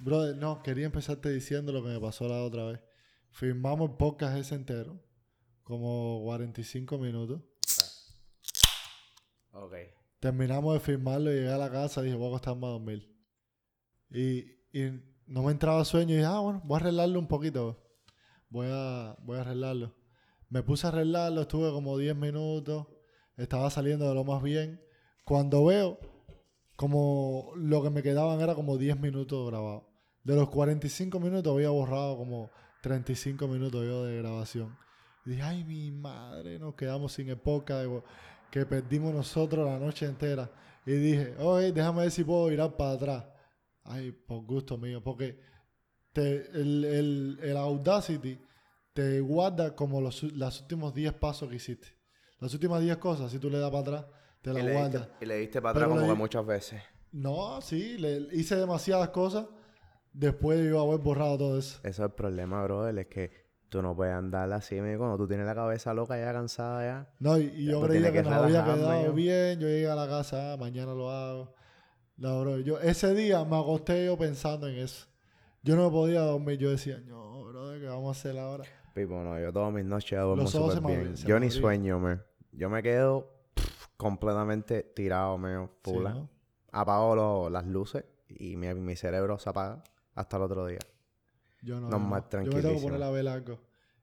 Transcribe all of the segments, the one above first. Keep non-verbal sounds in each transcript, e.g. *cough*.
Brother, no, quería empezarte diciendo lo que me pasó la otra vez. Filmamos el podcast ese entero, como 45 minutos. Ok. Terminamos de filmarlo y llegué a la casa y dije, voy a acostarme a dormir. Y, y no me entraba sueño y dije, ah, bueno, voy a arreglarlo un poquito. Voy a, voy a arreglarlo. Me puse a arreglarlo, estuve como 10 minutos, estaba saliendo de lo más bien. Cuando veo, como lo que me quedaban era como 10 minutos grabados. De los 45 minutos había borrado como 35 minutos yo de grabación. Y dije, ay, mi madre, nos quedamos sin de- que perdimos nosotros la noche entera. Y dije, oye, déjame ver si puedo virar para atrás. Ay, por gusto mío, porque te, el, el, el Audacity te guarda como los, los últimos 10 pasos que hiciste. Las últimas 10 cosas, si tú le das para atrás, te las guarda. y le diste para atrás como que muchas veces. No, sí, le, hice demasiadas cosas después de yo haber borrado todo eso. Eso es el problema, brother. Es que tú no puedes andar así, mío, cuando tú tienes la cabeza loca ya cansada ya. No, y, y yo creía que que nos había quedado yo. bien. Yo llegué a la casa, ah, mañana lo hago. No, bro, yo, ese día me acosté yo pensando en eso. Yo no me podía dormir. Yo decía, no, bro, ¿qué vamos a hacer ahora? Pipo, no, yo todas mis noches duermo súper me bien. Yo me ni sueño, me. Yo me quedo pff, completamente tirado, mío, Sí, full. ¿no? Apago lo- las luces y mi, mi cerebro se apaga hasta el otro día. Yo no. No, yo me tengo que poner a ver algo.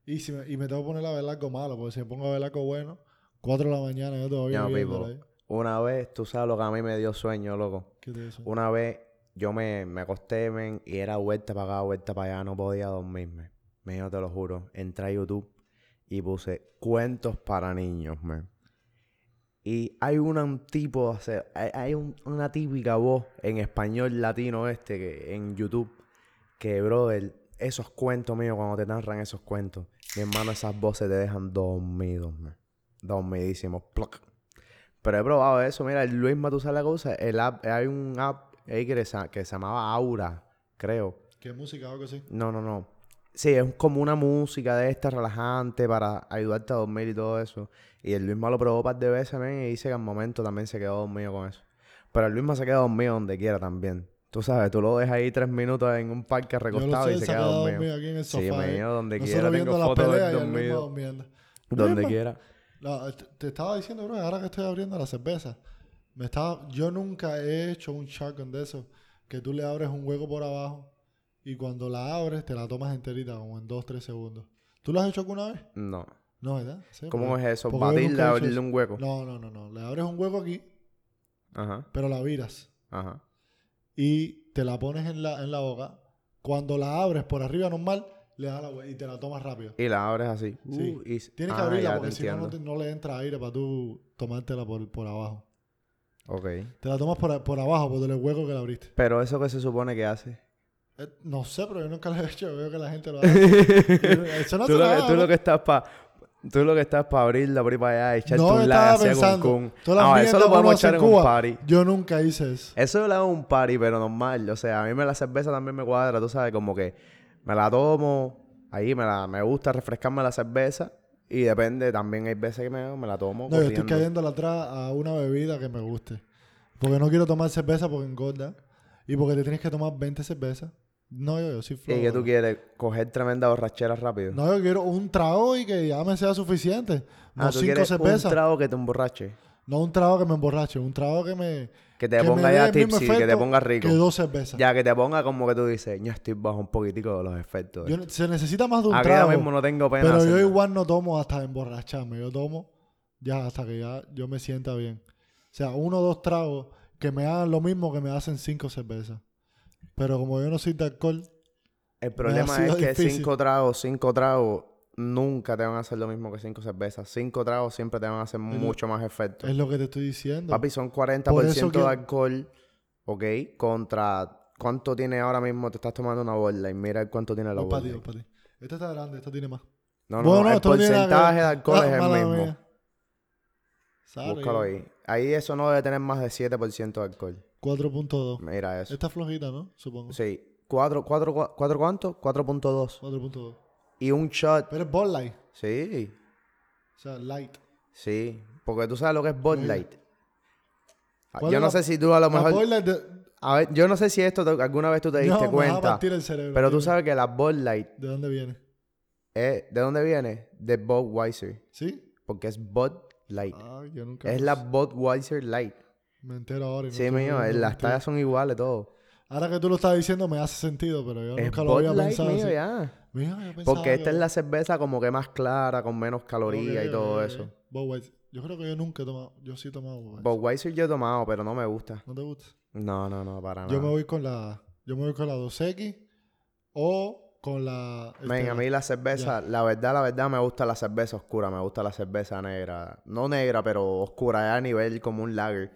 Y, si me, y me tengo que poner a ver algo malo, porque si me pongo a ver algo bueno, 4 de la mañana yo todavía ahí. Una vez, tú sabes lo que a mí me dio sueño, loco. ¿Qué te dice? Una vez yo me, me acosté, men, y era vuelta para acá, vuelta para allá, no podía dormirme. Me te lo juro. Entré a YouTube y puse cuentos para niños, man. Y hay una- un tipo, o sea, hay, hay un- una típica voz en español latino este que en YouTube que, brother, esos cuentos míos, cuando te narran esos cuentos, mi hermano, esas voces te dejan dormidos, man. Dormidísimos. Ploc. Pero he probado eso. Mira, el Luis Matusa la cosa. El app, hay un app ahí que se, que se llamaba Aura, creo. ¿Qué música o algo así? No, no, no. Sí, es como una música de esta relajante para ayudarte a dormir y todo eso. Y el Luisma lo probó un par de veces, men, y dice que al momento también se quedó dormido con eso. Pero el Luisma se queda dormido donde quiera también. Tú sabes, tú lo dejas ahí tres minutos en un parque recostado y se queda dormido. dormido aquí en el Sí, sofá. ahí. mío, donde quiera. viendo Tengo fotos de dormido. *laughs* Donde quiera. Te, te estaba diciendo, bro, ahora que estoy abriendo la cerveza, me estaba, yo nunca he hecho un shotgun de eso, que tú le abres un hueco por abajo y cuando la abres te la tomas enterita, como en 2-3 segundos. ¿Tú lo has hecho alguna vez? No. No, ¿verdad? Sí, ¿Cómo es eso? hecho abrirle un hueco. No, no, no, no. Le abres un hueco aquí, Ajá, pero la viras ajá. Y te la pones en la, en la boca. Cuando la abres por arriba normal, le das la hue- y te la tomas rápido. Y la abres así. Sí. Uh, y... Tienes que Ah, abrirla porque si no, no, le entra aire para tú tomártela por, por abajo. Ok. Te la tomas por, por abajo, por el hueco que la abriste. Pero eso que se supone que hace. Eh, no sé, pero yo nunca lo he hecho. Veo que la gente lo *laughs* hace. Eso no tú, lo nada, tú ¿no? lo que estás para tú lo que estás para abrirla ahí para allá echarte No, un así pensando. con Ah, eso lo podemos echar en un party. Yo nunca hice eso. Eso yo lo hago en un party, pero normal. O sea, a mí me la cerveza también me cuadra, tú sabes, como que me la tomo, ahí me la me gusta refrescarme la cerveza y depende, también hay veces que me, me la tomo No, yo estoy cayendo atrás a una bebida que me guste. Porque no quiero tomar cerveza porque engorda. Y porque te tienes que tomar 20 cervezas. No, yo, yo soy ¿Y que tú quieres? ¿Coger tremenda borrachera rápido? No, yo quiero un trago y que ya me sea suficiente. No ah, tú cinco cervezas. un trago que te emborrache. No un trago que me emborrache. Un trago que me... Que te que ponga ya tipsy, que te ponga rico. Que dos cervezas. Ya, que te ponga como que tú dices, yo estoy bajo un poquitico de los efectos. Yo se necesita más de un Aquí ahora trago. mismo no tengo pena. Pero yo igual no tomo hasta emborracharme. Yo tomo ya hasta que ya yo me sienta bien. O sea, uno o dos tragos que me hagan lo mismo que me hacen cinco cervezas. Pero como yo no soy de alcohol, El problema es que difícil. cinco tragos, cinco tragos nunca te van a hacer lo mismo que cinco cervezas. Cinco tragos siempre te van a hacer mucho más efecto. es lo que te estoy diciendo. Papi, son 40% Por eso que- de alcohol, ¿ok? Contra cuánto tiene ahora mismo, te estás tomando una bola y mira cuánto tiene la bola. Esta está grande, esta tiene más. No, no, Bueno, no, el porcentaje de alcohol Ah, es el mala mismo. mía. Búscalo ahí. Ahí eso no debe tener más de 7% de alcohol. 4.2. Mira eso. Esta flojita, ¿no? Supongo. Sí. ¿Cuatro, cuatro, cua- cuatro cuánto? 4.2. 4.2. Y un shot. Pero es Bud Light. Sí, O sea, light. sí. Porque tú sabes lo que es Bud. Light. Ah, ¿Cuál Yo no la- sé si tú a lo mejor... Bud Light de- A ver, yo no sé si esto te- alguna vez tú te diste no, me a cuenta, partir el cerebro. pero tú sabes que la Bud Light, ¿De dónde viene? ¿de dónde viene? De Budweiser, ¿Sí? porque es Bud Light. Ah, yo nunca... es la Budweiser Light. Me entero ahora. y no Sí, mío, las tallas son iguales, todo. Ahora que tú lo estás diciendo me hace sentido, pero yo Es nunca lo había pensado mío, así. ya. Mira, yo Porque esta que- es la cerveza como que más clara, con menos calorías y todo ok, eso. ok. Budweiser. Yo creo que yo nunca he tomado... Yo sí he tomado Budweiser. Yo he tomado, pero no me gusta. ¿No te gusta? No, no, no, para nada. Yo me voy con la... Yo me voy con la 2X o con la... Men, este, a mí la cerveza, la verdad, la verdad, me gusta la cerveza oscura, me gusta la cerveza negra. No negra, pero oscura, es a nivel como un lager.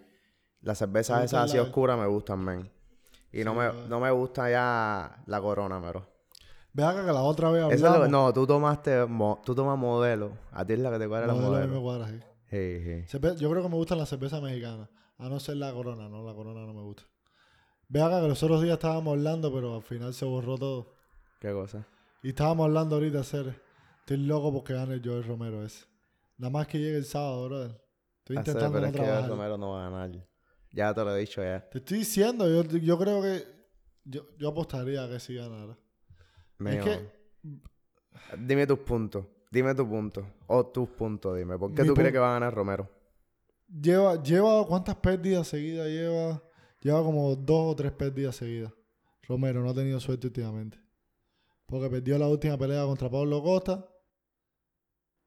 Las cervezas ¿Te gusta esas así oscuras me gustan, men. Y no, me, no me gusta ya la corona, pero. Ve acá que la otra vez hablamos... lo- no, tú tomaste, mo- tú tomas modelo. A ti es la que te cuadra la Modelo a mí me modelo. cuadra, sí. Sí, sí. Cerve- Yo creo que me gustan las cervezas mexicanas. A no ser la corona, no, la corona no me gusta. Ve acá que los otros días estábamos hablando, pero al final se borró todo. ¿Qué cosa? Y estábamos hablando ahorita hacer. Estoy loco porque gane el Joel Romero ese. Nada más que llegue el sábado, brother. Estoy Hacer, intentando pero no es que el trabajar. Romero no va a ganar. Ya te lo he dicho ya. Te estoy diciendo, yo, yo creo que. Yo, yo apostaría a que sí ganara. Mío. que- Dime tus puntos. Dime tu punto. O tus puntos, dime. ¿Por qué Mi tú crees que va a ganar Romero? Lleva, lleva cuántas pérdidas seguidas lleva. Lleva como dos o tres pérdidas seguidas. Romero no ha tenido suerte últimamente. Porque perdió la última pelea contra Pablo Costa.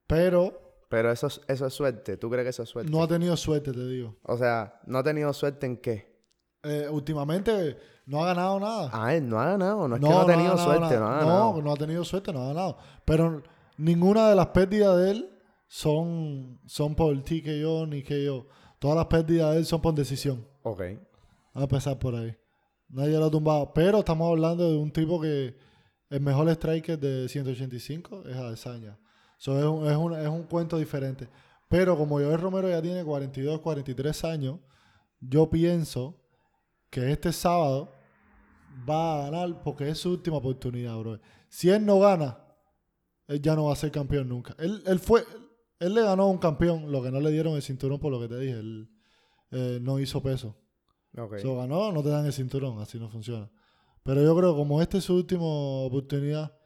Pero Pero eso es, eso es suerte. ¿Tú crees que eso es suerte? no ha tenido suerte, te digo. O sea, ¿no ha tenido suerte en qué? Eh, últimamente no ha ganado nada. Ah, él no ha ganado. No es que no ha tenido suerte, nada. no ha No, ganado. no ha tenido suerte, no ha ganado. Pero ninguna de las pérdidas de él son, son por TKO ni KO. Todas las pérdidas de él son por decisión. Ok. Vamos a empezar por ahí. Nadie lo ha tumbado. Pero estamos hablando de un tipo que el mejor striker de 185 es Adesanya. So, es, un, es, un, es un cuento diferente. Pero como Joel Romero ya tiene 42, 43 años, yo pienso que este sábado va a ganar porque es su última oportunidad, bro. Si él no gana, él ya no va a ser campeón nunca. Él, él fue, él le ganó a un campeón, lo que no le dieron el cinturón por lo que te dije. Él eh, no hizo peso. Ok. So, ganó, no te dan el cinturón, así no funciona. Pero yo creo que como esta es su última oportunidad,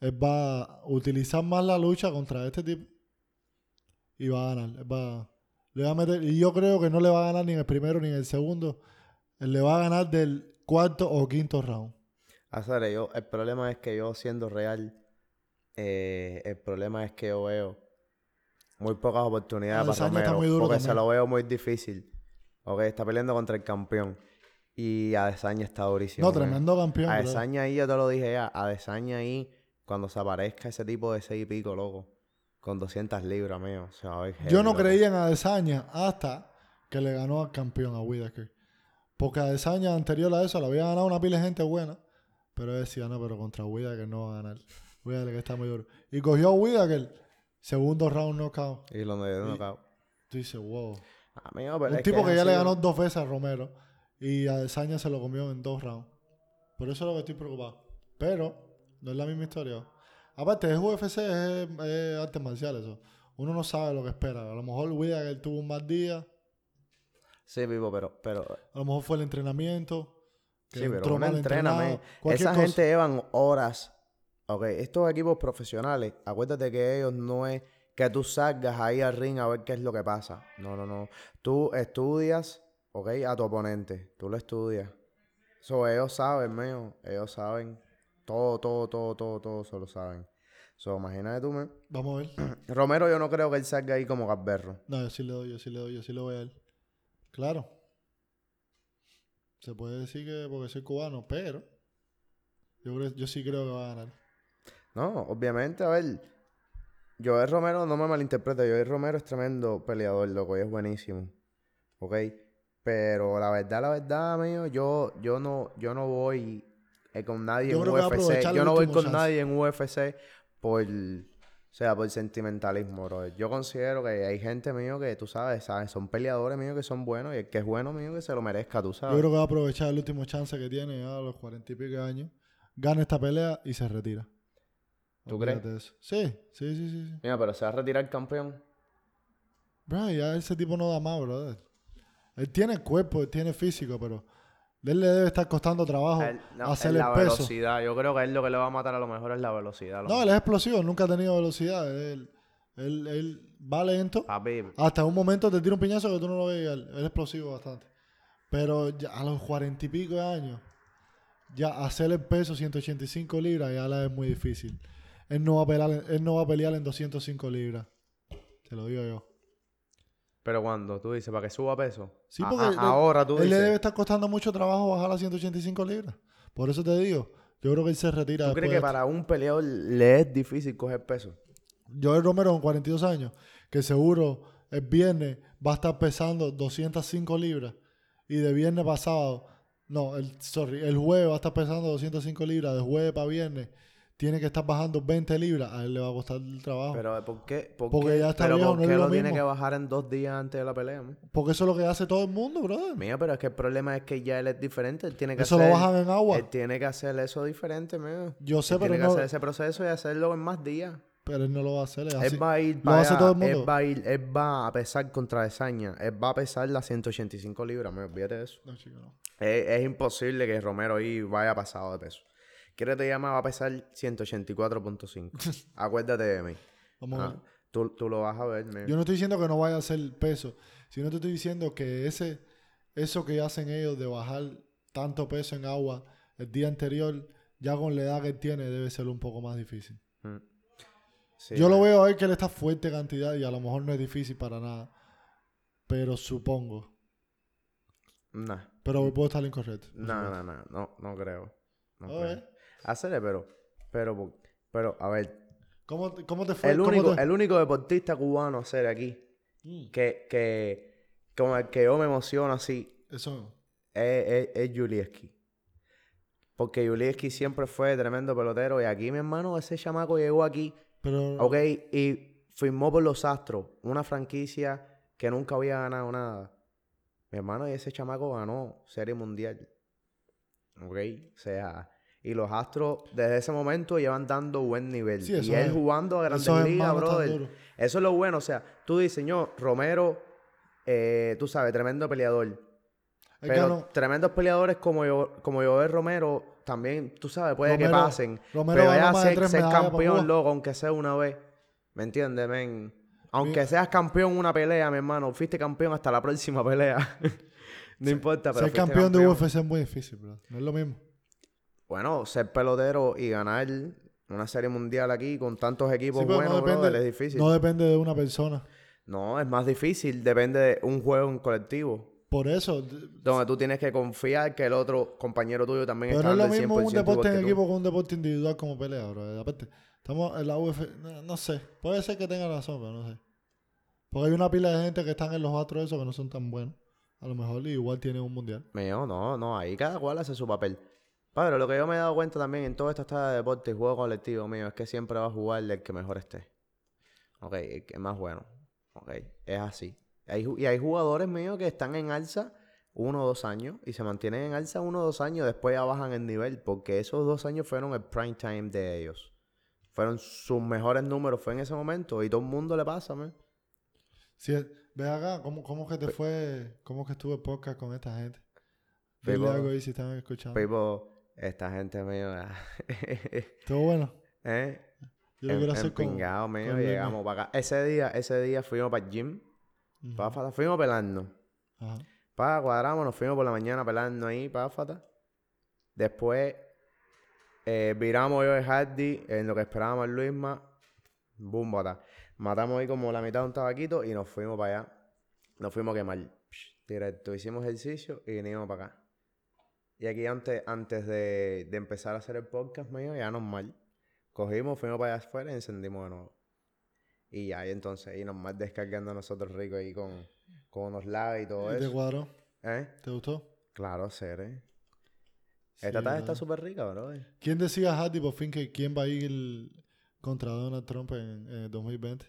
él va a utilizar más la lucha contra este tipo y va a ganar. Él va, le va a meter, y yo creo que no le va a ganar ni en el primero ni en el segundo. Él le va a ganar del cuarto o quinto round. Hacer, yo, el problema es que yo siendo real, eh, el problema es que yo veo muy pocas oportunidades para Adesanya está Romero. porque se lo veo muy difícil. Ok, está peleando contra el campeón. Y Adesanya está durísimo. No, man. tremendo campeón. bro. Adesanya ahí, yo te lo dije ya, Adesanya ahí, cuando se aparezca ese tipo de seis y pico, loco, con 200 libras, mío, se va a ver Yo no loco. creía en Adesanya hasta que le ganó al campeón a Whitaker. Porque Adesanya anterior a eso le había ganado una pila de gente buena. Pero él decía, no, pero contra Whitaker no va a ganar. Whitaker que está muy duro. Y cogió a Whitaker, segundo round knockout. Y lo dio Y- knockout. Tú dices, wow. Amigo, pero Un tipo que, ya le ganó dos veces a Romero. Y Adesanya se lo comió en dos rounds. Por eso es lo que estoy preocupado. Pero no es la misma historia. Aparte, es UFC, es, es artes marciales. Eso. Uno no sabe lo que espera. A lo mejor Whitaker tuvo un mal día. Sí, vivo, pero, pero A lo mejor fue el entrenamiento. que Sí, pero uno entrena, Esa cosa. gente llevan horas. Ok, estos equipos profesionales, acuérdate que ellos no es que tú salgas ahí al ring a ver qué es lo que pasa. No, no, no. Tú estudias, ok, a tu oponente. Tú lo estudias. So, ellos saben, mío. Ellos saben. Todo, todo, todo, todo, todo se lo saben. So, imagínate tú, men. Vamos a ver. *clears throat* Romero, yo no creo que él salga ahí como Gasberro. No, yo sí le doy, yo sí le doy, yo sí le voy a él. Claro. Se puede decir que porque soy cubano, pero yo, creo- yo sí creo que va a ganar. No, obviamente, a ver. Joel Romero, no me malinterprete, Joel Romero es tremendo peleador, loco, y es buenísimo. ¿Ok? Pero la verdad, la verdad, amigo, yo, yo no, yo no voy eh, con nadie Yo en UFC. el Yo no voy con chance. nadie en UFC por, o sea, por sentimentalismo, bro. Yo considero que hay gente mío que, tú sabes, sabes, son peleadores míos que son buenos y el que es bueno mío que se lo merezca, tú Yo sabes. creo que va a aprovechar el último chance que tiene ya a los cuarenta y pico años. Gana esta pelea y se retira. ¿Tú Olvídate crees? eso. Sí, sí, sí, sí. sí. Mira, pero se va a retirar campeón. Bro, ya ese tipo no da más, brother. Él tiene cuerpo, él tiene físico, pero él le debe estar costando trabajo él- no, hacer el la peso. velocidad. Yo creo que él lo que le va a matar a lo mejor es la velocidad. No, él es explosivo, nunca ha tenido velocidad. Él, él, él va lento. Papi, Hasta un momento te tira un piñazo que tú no lo ves. Él es explosivo bastante. Pero ya a los cuarenta y pico de años, ya hacer el peso 185 libras ya la es muy difícil. Él no va a pelear, él no va a pelear en 205 libras. Te lo digo yo. Pero cuando tú dices, para que suba peso. Sí, porque a- ahora tú él le debe dices. estar costando mucho trabajo bajar a 185 libras. Por eso te digo, yo creo que él se retira ¿Tú crees que para un peleador le es difícil coger peso? Joel Romero con 42 años, que seguro el viernes va a estar pesando 205 libras y de viernes para sábado, no, el, sorry, el jueves va a estar pesando 205 libras, de jueves para viernes tiene que estar bajando 20 libras, a él le va a costar el trabajo. Pero ¿por qué? ¿Por Porque qué? ya está pero viejo, ¿por no es qué lo lo tiene mismo. que bajar en dos días antes de la pelea? man? Porque eso es lo que hace todo el mundo, brother. Mío, pero es que el problema es que ya él es diferente. Él tiene que Eso hacer, lo bajan en agua. Él tiene que hacer eso diferente, mío. Yo sé, Él pero tiene que hacer ese proceso y hacerlo en más días. pero él no lo va a hacer. es así. Él va a ir Lo para hace todo el mundo. Él va a ir, él va a pesar contra Desaña. Él va a pesar las 185 libras, me olvídate de eso. No, chico, no. Es, es imposible que Romero ahí vaya pasado de peso. ¿Quieres te llama? Va a pesar 184.5. *laughs* Acuérdate de mí. Vamos a ver. tú, tú lo vas a ver. Yo no estoy diciendo que no vaya a hacer peso, sino te estoy diciendo que ese, eso que hacen ellos de bajar tanto peso en agua el día anterior, ya con la edad que él tiene, debe ser un poco más difícil. Mm. Sí, Yo lo veo a él que él está fuerte cantidad y a lo mejor no es difícil para nada, pero supongo. Nah. Pero puedo estar incorrecto. No, no, no, no, no creo. No A creo. Hacerle, pero, pero, pero, a ver, ¿Cómo, te- cómo te fue? el ¿Cómo único, te- el único deportista cubano a hacer aquí Mm, que, que, con el que yo me emociono así Eso. es, es, es Julieski. Porque Julieski siempre fue tremendo pelotero y aquí, mi hermano, ese chamaco llegó aquí, Pero ok, y firmó por los Astros, una franquicia que nunca había ganado nada. Mi hermano, y ese chamaco ganó Serie Mundial. Ok, o sea, y los Astros desde ese momento llevan dando buen nivel. Sí, y él es- jugando a Grandes Ligas, brother. Eso es lo bueno, o sea, tú dices, señor, Romero, eh, tú sabes, tremendo peleador. Pero tremendos peleadores como yo, como Joel Romero, también, tú sabes, puede que pasen. Romero pero ganó ya más de ser, ser campeón, loco, aunque sea una vez. ¿Me entiendes, men? Aunque seas campeón una pelea, mi hermano, fuiste campeón hasta la próxima *laughs* pelea. no importa, pero ser campeón, de UFC es muy difícil, bro. No es lo mismo. Bueno, ser pelotero y ganar una serie mundial aquí con tantos equipos Sí, pero buenos, no depende, brother, es difícil. no No, depende de una persona. es más difícil, depende de un juego en colectivo. Por eso, Donde tú tienes que confiar que el otro compañero tuyo también pero está no es lo dando el 100% mismo un deporte en equipo que un deporte individual como pelea, bro. Aparte, estamos en la UFC, no, no sé, puede ser que tenga razón, pero no sé. Porque hay una pila de gente que están en los otros esos que no son tan buenos. A lo mejor igual tienen un mundial. Mío, no, no, ahí cada cual hace su papel. Padre, lo que yo me he dado cuenta también en toda esta estada de deporte y juego colectivo mío es que siempre va a jugar el que mejor esté. Ok, el que es más bueno. Ok, es así. Hay y hay jugadores míos que están en alza uno o dos años y se mantienen en alza uno o dos años, después ya bajan el nivel porque esos dos años fueron el prime time de ellos. Fueron sus mejores números, fue en ese momento y todo el mundo le pasa, man. Si es- ve acá, ¿cómo, cómo que te fue, cómo que estuvo el podcast con esta gente? Dile algo ahí si están escuchando. People, esta gente mío, *laughs* Estuvo bueno. ¿eh? Yo lo quiero hacer con... Mío, llegamos para acá. Ese día, ese día fuimos para el gym. Páfata, fuimos pelando. Ajá. Pa, cuadramos, nos fuimos por la mañana pelando ahí, páfata. Después eh, viramos yo de Hardy en lo que esperábamos el Luisma. Boom, bata. Matamos ahí como la mitad de un tabaquito y nos fuimos para allá. Nos fuimos a quemar. Psh, Directo, hicimos ejercicio y vinimos para acá. Y aquí antes, antes de, de empezar a hacer el podcast mío, ya normal. Cogimos, fuimos para allá afuera y encendimos de nuevo. Y ya, y entonces ahí normal descargando a nosotros ricos ahí con, con unos lags y todo ¿Y ¿Te eso. cuadró? ¿Eh? ¿Te gustó? Claro, ser, ¿eh? Sí, Esta tarde está súper rica, bro. ¿Quién decía Hardy por fin que quién va a ir contra Donald Trump en, en el 2020?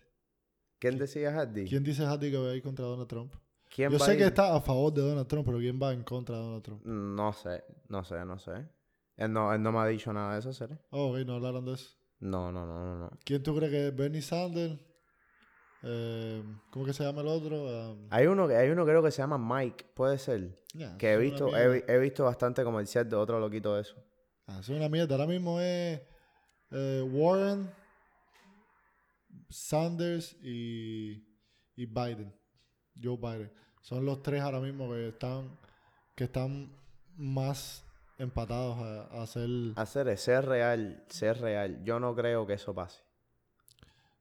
¿Quién decía Hardy? ¿Quién dice Hardy que va a ir contra Donald Trump? ¿Quién Yo va sé que está a favor de Donald Trump, pero ¿quién va en contra de Donald Trump? No sé, no sé, no sé. Él no, él no me ha dicho nada de eso, ¿seré? Oh, ok, no hablaron de eso. No, no, no, no, no. ¿Quién tú crees que es Bernie Sanders? Eh, ¿Cómo que se llama el otro? Um, Hay uno que hay uno creo que se llama Mike, puede ser. yeah, Que he visto, he, he visto bastante comercial de otro loquito de eso. Ah, es una mierda. Ahora mismo es eh, Warren, Sanders y, y Biden. Joe Biden. Son los tres ahora mismo que están que están más empatados a, a hacer... Hacer es ser real, ser real. Yo no creo que eso pase.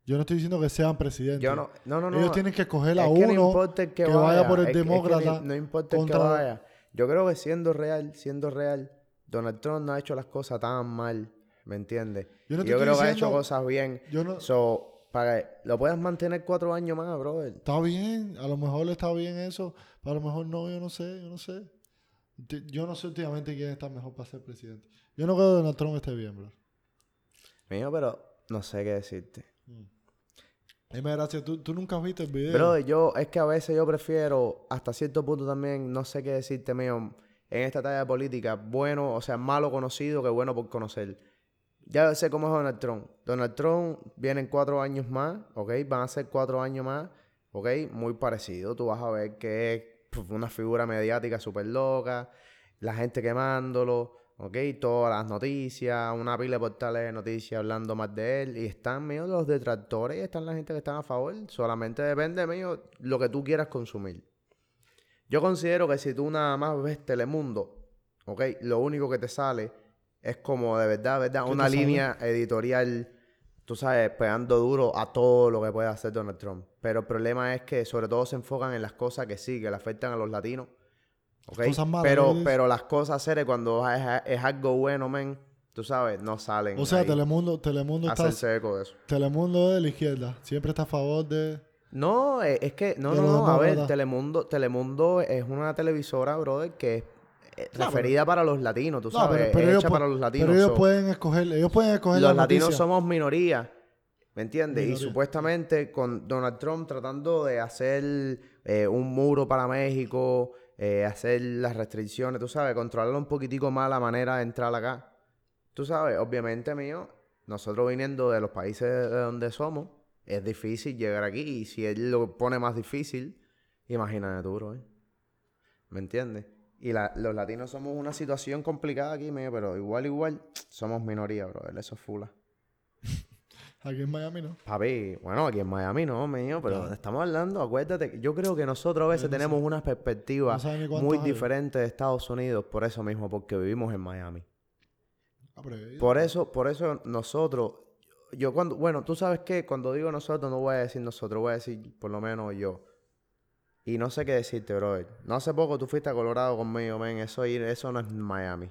Yo no estoy diciendo que sean presidentes. Yo no, no, no, no. Ellos tienen que escoger a es que no uno importa el que, que vaya, vaya por el es que- es que demócrata no importa el que vaya. Yo creo que siendo real, siendo real, Donald Trump no ha hecho las cosas tan mal, ¿me entiendes? Yo no te Yo estoy creo que ha hecho cosas bien. Yo no... So, para que lo puedas mantener cuatro años más, brother. Está bien, a lo mejor está bien eso, pero a lo mejor no, yo no sé, yo no sé. Yo no sé últimamente quién está mejor para ser presidente. Yo no creo que Donald Trump esté bien, bro. Mío, pero no sé qué decirte. Dime, gracias, ¿tú, tú nunca has visto el video. Brother, yo, es que a veces yo prefiero, hasta cierto punto también, no sé qué decirte, mío, en esta talla de política, bueno, o sea, malo conocido que bueno por conocer. Ya sé cómo es Donald Trump. Donald Trump viene en cuatro años más, ¿ok? Van a ser cuatro años más, ¿ok? Muy parecido. Tú vas a ver que es puf, una figura mediática súper loca, la gente quemándolo, ¿ok? Todas las noticias, una pila de portales de noticias hablando más de él. Y están mío los detractores y están la gente que están a favor. Solamente depende mío lo que tú quieras consumir. Yo considero que si tú nada más ves Telemundo, ¿ok? Lo único que te sale es como de verdad, verdad, ¿Qué una línea editorial, tú sabes, pegando duro a todo lo que puede hacer Donald Trump. Pero el problema es que sobre todo se enfocan en las cosas que sí, que le afectan a los latinos. ¿ok? Cosas malas, pero, ¿qué pero las cosas serias, cuando es, es algo bueno, men, tú sabes, no salen. o sea, ahí Telemundo, Telemundo está, hacerse eco de eso. Telemundo es de la izquierda. Siempre está a favor de... No, eh, es que, no, no, no, a ver. Telemundo, Telemundo es una televisora, brother, que es No, referida para los latinos, tú No, sabes, pero, pero es ellos, hecha para los latinos. pero ellos so, pueden escoger, ellos pueden escoger los la latinos somos minoría, ¿me entiendes? Y supuestamente con Donald Trump tratando de hacer eh, un muro para México, eh, hacer las restricciones, tú sabes, controlar un poquitico más la manera de entrar acá. Tú sabes, obviamente, mío, nosotros viniendo de los países de donde somos, es difícil llegar aquí. Y si él lo pone más difícil, imagínate tú, bro. ¿eh? ¿Me entiendes? Y la- los latinos somos una situación complicada aquí, mío, pero igual, igual, somos minoría, bro. Eso es fula. *laughs* Aquí en Miami, ¿no? Papi, bueno, aquí en Miami no, mío, pero Claro. estamos hablando, acuérdate, yo creo que nosotros a veces no sé. tenemos una perspectiva No muy hay. diferente de Estados Unidos por eso mismo, porque vivimos en Miami. Ah, pero Por eso, por eso nosotros, yo cuando, bueno, tú sabes que cuando digo nosotros no voy a decir nosotros, voy a decir por lo menos yo. Y no sé qué decirte, brother. No hace poco tú fuiste a Colorado conmigo, men, eso eso no es Miami.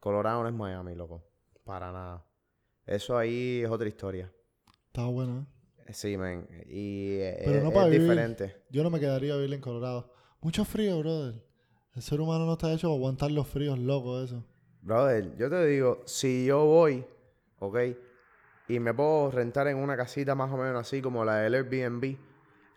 Colorado no es Miami, loco. Para nada. Eso ahí es otra historia. Está bueno, ¿eh? Sí, men. Y eh, Pero no es, vivir. diferente. Yo no me quedaría a vivir en Colorado. Mucho frío, brother. El ser humano no está hecho para aguantar los fríos locos, eso. Brother, yo te digo, si yo voy, ¿ok? Y me puedo rentar en una casita más o menos así como la del Airbnb,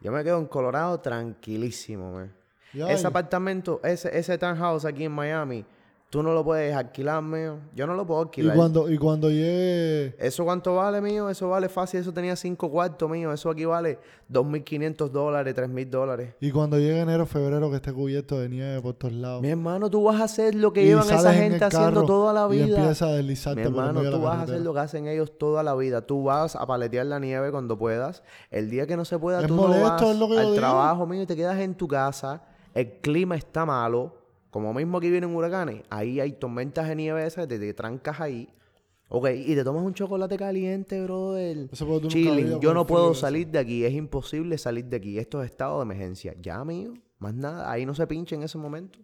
yo me quedo en Colorado tranquilísimo, man. Ese apartamento, ese, ese townhouse aquí en Miami, tú no lo puedes alquilar, mío. Yo no lo puedo y alquilar. cuando, y cuando llegue... ¿Eso cuánto vale, mío? Eso vale fácil. Eso tenía cinco cuartos, mío. Eso aquí vale 2.500 dólares, 3.000 dólares. Y cuando llegue enero, febrero, que esté cubierto de nieve por todos lados. Mi hermano, tú vas a hacer lo que Y llevan esa gente haciendo toda la Y vida. empieza a Mi deslizarte el hermano, tú vas a hacer lo que hacen ellos toda la vida. Tú vas a paletear la nieve cuando puedas. El día que no se pueda, Es tú no molesto, vas es lo que yo al trabajo, mío, y te quedas en tu casa. El clima está malo. Como mismo aquí vienen huracanes. Ahí hay tormentas de nieve esas, te, te trancas ahí. Ok, y te tomas un chocolate caliente, brother. Eso Chilling. Yo no puedo salir de aquí. Es imposible salir de aquí. Esto es estado de emergencia. Ya, mío. Más nada. Ahí no se pinche en ese momento.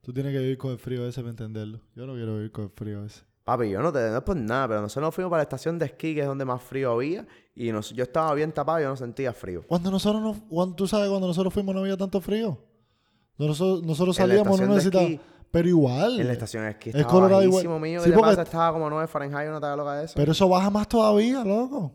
Tú tienes que vivir con el frío ese para entenderlo. Yo no quiero vivir con el frío ese. Papi, yo no te no es por nada, pero nosotros nos fuimos para la estación de esquí, que es donde más frío había, y nos- yo estaba bien tapado y yo no sentía frío. Cuando nosotros no, cuando, tú sabes, cuando nosotros fuimos no había tanto frío. Nosotros, nosotros salíamos, no necesitábamos. Pero igual. En la estación de esquí Es estaba Colorado igual. como 9 Fahrenheit, ¿no te da loca de eso? Pero eso baja más todavía, loco.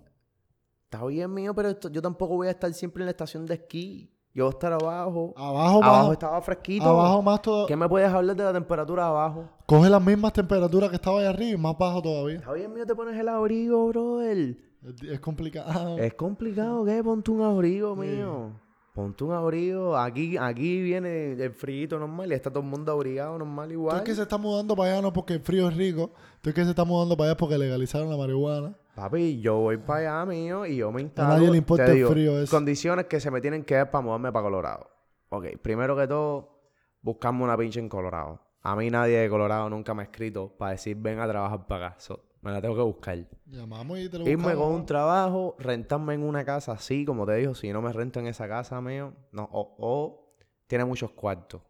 Está bien, mío, pero esto- yo tampoco voy a estar siempre en la estación de esquí. Yo voy a estar abajo. Abajo, abajo baja- estaba fresquito. abajo más todavía. ¿Qué me puedes hablar de la temperatura abajo? Coge las mismas temperaturas que estaba ahí arriba y más bajo todavía. Está bien, mío, te pones el abrigo, brother. Es, es complicado. Es complicado, ¿qué? Ponte un abrigo, Sí. mío. Ponte un abrigo. Aquí, aquí viene el frío normal y está todo el mundo abrigado normal Tú igual. es que se está mudando para allá no porque el frío es rico. Tú es que se está mudando para allá porque legalizaron la marihuana. Papi, yo voy para allá, mío, y yo me instalo. nadie le importa el digo, frío ese. Condiciones que se me tienen que dar para mudarme para Colorado. Ok, primero que todo, buscamos una pinche en Colorado. A mí nadie de Colorado nunca me ha escrito para decir ven a trabajar para acá. So, me la tengo que buscar. Llamamos y te lo Irme con un trabajo, rentarme en una casa así, como te digo, si no me rento en esa casa, mío, no, o, o tiene muchos cuartos.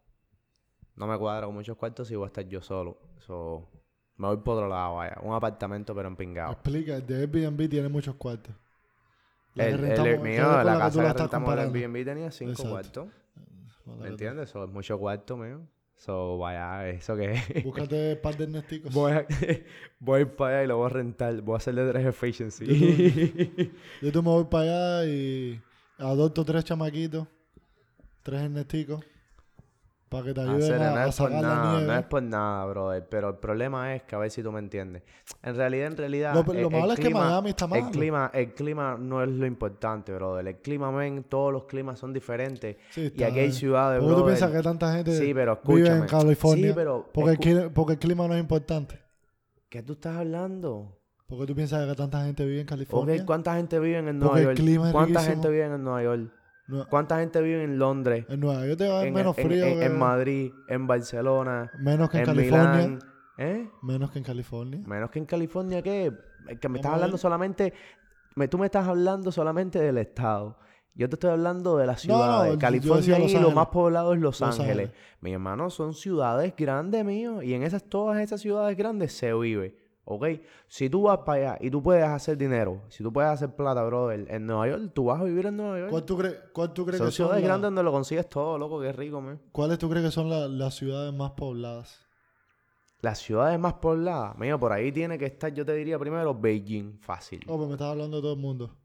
No me cuadra con muchos cuartos si voy a estar yo solo. So, me voy por otro lado, vaya. Un apartamento, pero empingado. Explica, el de Airbnb tiene muchos cuartos. La que El, el- rentamos- el que mío, la la que casa que estás rentamos en. Airbnb tenía cinco Exacto. cuartos. ¿Me entiendes? Eso es mucho cuarto, mío. So, vaya, eso que es. Búscate un par de nesticos. voy, a, *laughs* voy para allá y lo voy a rentar. Voy a hacerle tres efficiency. Yo tú me voy *laughs* para allá y adopto tres chamaquitos, tres nesticos, para que te Ah, a, no es por nada, no es por nada, brother. Pero el problema es que a ver si tú me entiendes. En realidad, en realidad. Lo- lo el- el malo es que clima- Miami está El malo. clima, el clima no es lo importante, brother. El clima, men, todos los climas son diferentes. Sí, Y aquí hay ciudades, ¿Por qué tú brother. piensas que tanta gente Sí, pero vive escúchame. en California? Sí, pero. porque, el, porque el clima no es importante. ¿Qué tú estás hablando? ¿Por qué tú piensas que tanta gente vive en California? ¿cuánta gente vive en Nueva el York? clima es ¿Cuánta riquísimo. gente vive en Nueva York? No, ¿Cuánta gente vive en Londres? en Nueva York te va a haber En, menos en- frío en- que... en Madrid, en Barcelona, menos que en, California. Milán. ¿Eh? Menos que en California. Menos que en California, ¿qué? Que me estás hablando solamente... me- tú me estás hablando solamente del estado. Yo te estoy hablando de las No, no, yo California y lo más poblado es Los, Los Ángeles. Ángeles. Mi hermano, son ciudades grandes, mío. Y en esas, todas esas ciudades grandes se vive. ¿Ok? Si tú vas para allá y tú puedes hacer dinero, si tú puedes hacer plata, brother, en Nueva York, tú vas a vivir en Nueva York. ¿Cuál tú, crees cuál tú crees Son que son ciudades la- grandes donde lo consigues todo, loco, qué rico, man. ¿Cuáles tú crees que son la- las ciudades más pobladas? Las ciudades más pobladas, mío, por ahí tiene que estar, yo te diría primero, Beijing, fácil. Oh, pues me estás hablando de todo el mundo.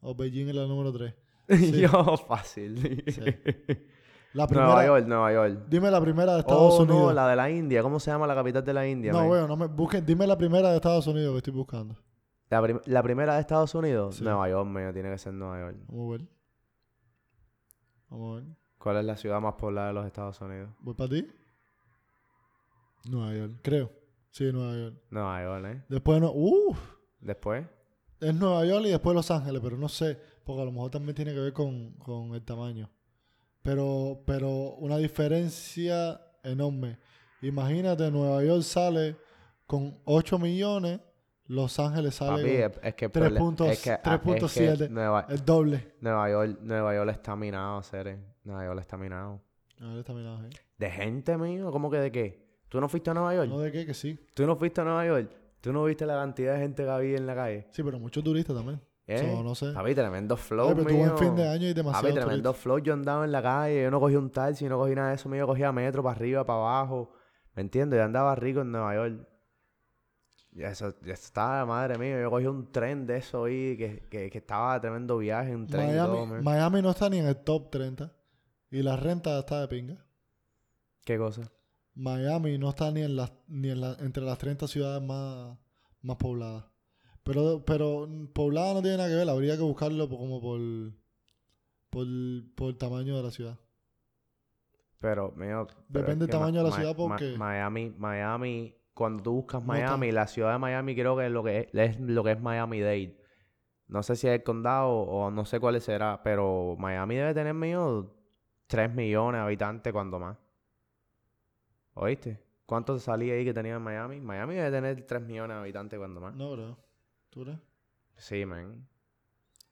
O Beijing es la número 3. *laughs* Yo, fácil. *laughs* La primera. Nueva York, Nueva York. Dime la primera de Estados Oh, Unidos. no, la de la India. ¿Cómo se llama la capital de la India? No, man? bueno, no me busquen. Dime la primera de Estados Unidos que estoy buscando. La, prim- la primera de Estados Unidos, Sí. Nueva York, mío, tiene que ser Nueva York. Vamos a ver. Vamos a ver. ¿Cuál es la ciudad más poblada de los Estados Unidos? ¿Voy para ti? Nueva York, creo. Sí, Nueva York. Nueva York, ¿eh? Después no. Uf. Después. Es Nueva York y después Los Ángeles, pero no sé, porque a lo mejor también tiene que ver con, con el tamaño. Pero, pero una diferencia enorme. Imagínate, Nueva York sale con 8 millones, Los Ángeles Papi, sale es, que prole- puntos- es que, ah, es que 3.7. Nueva, con el doble. Nueva York, Nueva York está minado, Cere. Nueva York está minado. A ver, está mirado ahí. ¿De gente, mío? ¿Cómo que de qué? ¿Tú no fuiste a Nueva York? No de qué, que sí. ¿Tú no fuiste a Nueva York? ¿Tú no viste la cantidad de gente que había en la calle? Sí, pero muchos turistas también. ¿Eh? So, no sé. Papi, tremendo flow, Oye, pero tuvo mío. un fin de año y demasiado Papi, tremendo flow. Yo andaba en la calle, yo no cogí un taxi, no cogí nada de eso. mío. Yo cogía metro para arriba, para abajo. ¿Me entiendes? Yo andaba rico en Nueva York. Y eso, ya estaba, madre mía. Yo cogí un tren de eso ahí, que, que, que estaba tremendo viaje, un tren y todo, Miami. Miami no está ni en el top 30. Y la renta está de pinga. ¿Qué cosa? Miami no está ni en las ni en la, entre las 30 ciudades más, más pobladas. Pero, pero mm, poblada no tiene nada que ver, habría que buscarlo como por, por, por el tamaño de la ciudad. Pero, mío... Depende del tamaño de la ciudad porque- Miami, Miami... Cuando tú buscas No Miami, la ciudad de Miami creo que es lo que es, es lo que es Miami-Dade. No sé si es el condado o no sé cuál será, pero Miami debe tener mío 3 millones de habitantes cuando más. ¿Oíste? ¿Cuánto salía ahí que tenía en Miami? Miami debe tener 3 millones de habitantes cuando más. No, bro. ¿Tú crees? Sí, man.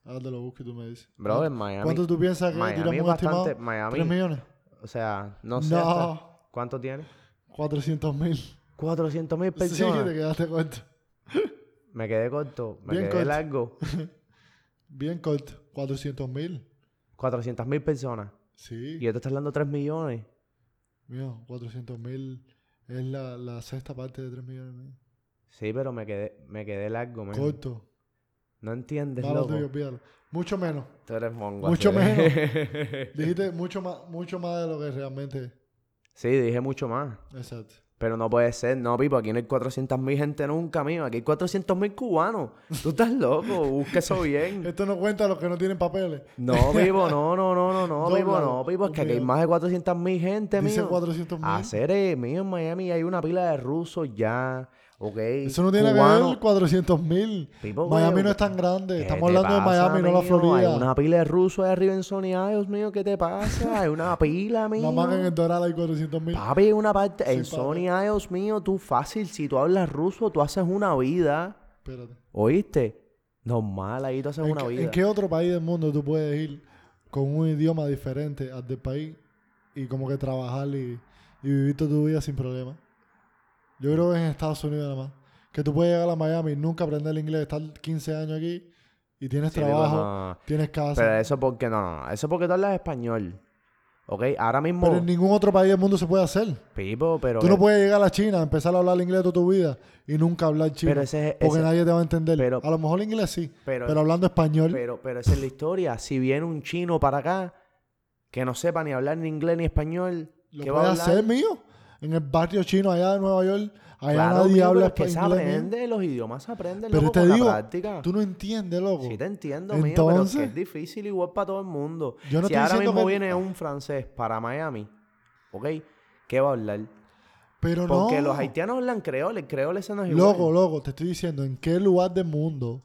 Ahora te lo busco y tú me dices. Bro, en Miami... ¿Cuánto tú piensas que Miami tiramos es estimado? bastante... ¿3 Miami... millones? O sea, no sé hasta- No, ¿Cuánto tiene? 400 mil. 400 mil Sí, personas. te quedaste corto. Me quedé corto. Me Bien quedé corto. largo. *laughs* Bien corto. 400 mil. 400 mil personas. Sí. Y yo te estoy hablando 3 millones. Mío, 400 mil es la, la sexta parte de 3 millones. Sí, pero me quedé, me quedé largo, man. Corto. No entiendes, Malo loco. tuyo. Mucho menos. Tú eres mongo. Mucho así. *laughs* Dijiste mucho más, mucho más de lo que realmente. sí, dije mucho más. Exacto. Pero no puede ser, no, Pipo, aquí no hay 400 mil gente nunca, mío. Aquí hay 400 mil cubanos. Tú estás loco, busca eso bien. *laughs* Esto no cuenta a los que no tienen papeles. No, Pipo, no, no, no, no, no, Pipo, no, Pipo. Es que aquí hay más de 400 mil gente, Dice mío. 400 mil. Hacer, eh, mío, en Miami hay una pila de rusos ya, ¿ok? Eso no tiene que ver 400 mil. Miami no es tan grande. ¿Qué Estamos hablando de Miami, no la? Florida. Hay una pila de rusos ahí arriba en Sony Isles, mío. ¿Qué te pasa? Hay una pila, mío. *laughs* Nada más que en el Doral hay 400 mil. Papi, una parte... en Sony Isles, mío, tú fácil. Si tú hablas ruso, tú haces una vida. Espérate. ¿Oíste? Normal, ahí tú haces ¿En una qué, vida. en qué otro país del mundo tú puedes ir con un idioma diferente al del país y como que trabajar y, y vivir toda tu vida sin problema? Yo creo que es en Estados Unidos nada más. Que tú puedes llegar a Miami y nunca aprender el inglés, estar 15 años aquí y tienes Sí, trabajo, no. tienes casa. Pero eso porque... No, no, no. Eso porque tú hablas español. ¿Ok? Ahora mismo... Pero en ningún otro país del mundo se puede hacer. Pipo, pero... Tú no puedes llegar a China, empezar a hablar inglés toda tu vida y nunca hablar chino. Pero ese es... porque ese- nadie te va a entender. pero- a lo mejor inglés sí, pero, pero hablando español. pero, pero esa es la historia. Si viene un chino para acá que no sepa ni hablar ni inglés ni español, Lo ¿qué va a hacer, mío. En el barrio chino allá de Nueva York, allá Claro, nadie mío, habla pero es que se inglés. aprende, los idiomas se aprenden, Pero loco, te con la digo, práctica. Tú no entiendes, loco. Sí te entiendo, mío, pero es Entonces- que es difícil igual para todo el mundo. Yo no si ahora mismo que- viene un francés para Miami, ¿ok? ¿Qué va a hablar? Pero Porque no. los haitianos hablan creole, el creole ese no es igual. Loco, loco, te estoy diciendo, ¿en qué lugar del mundo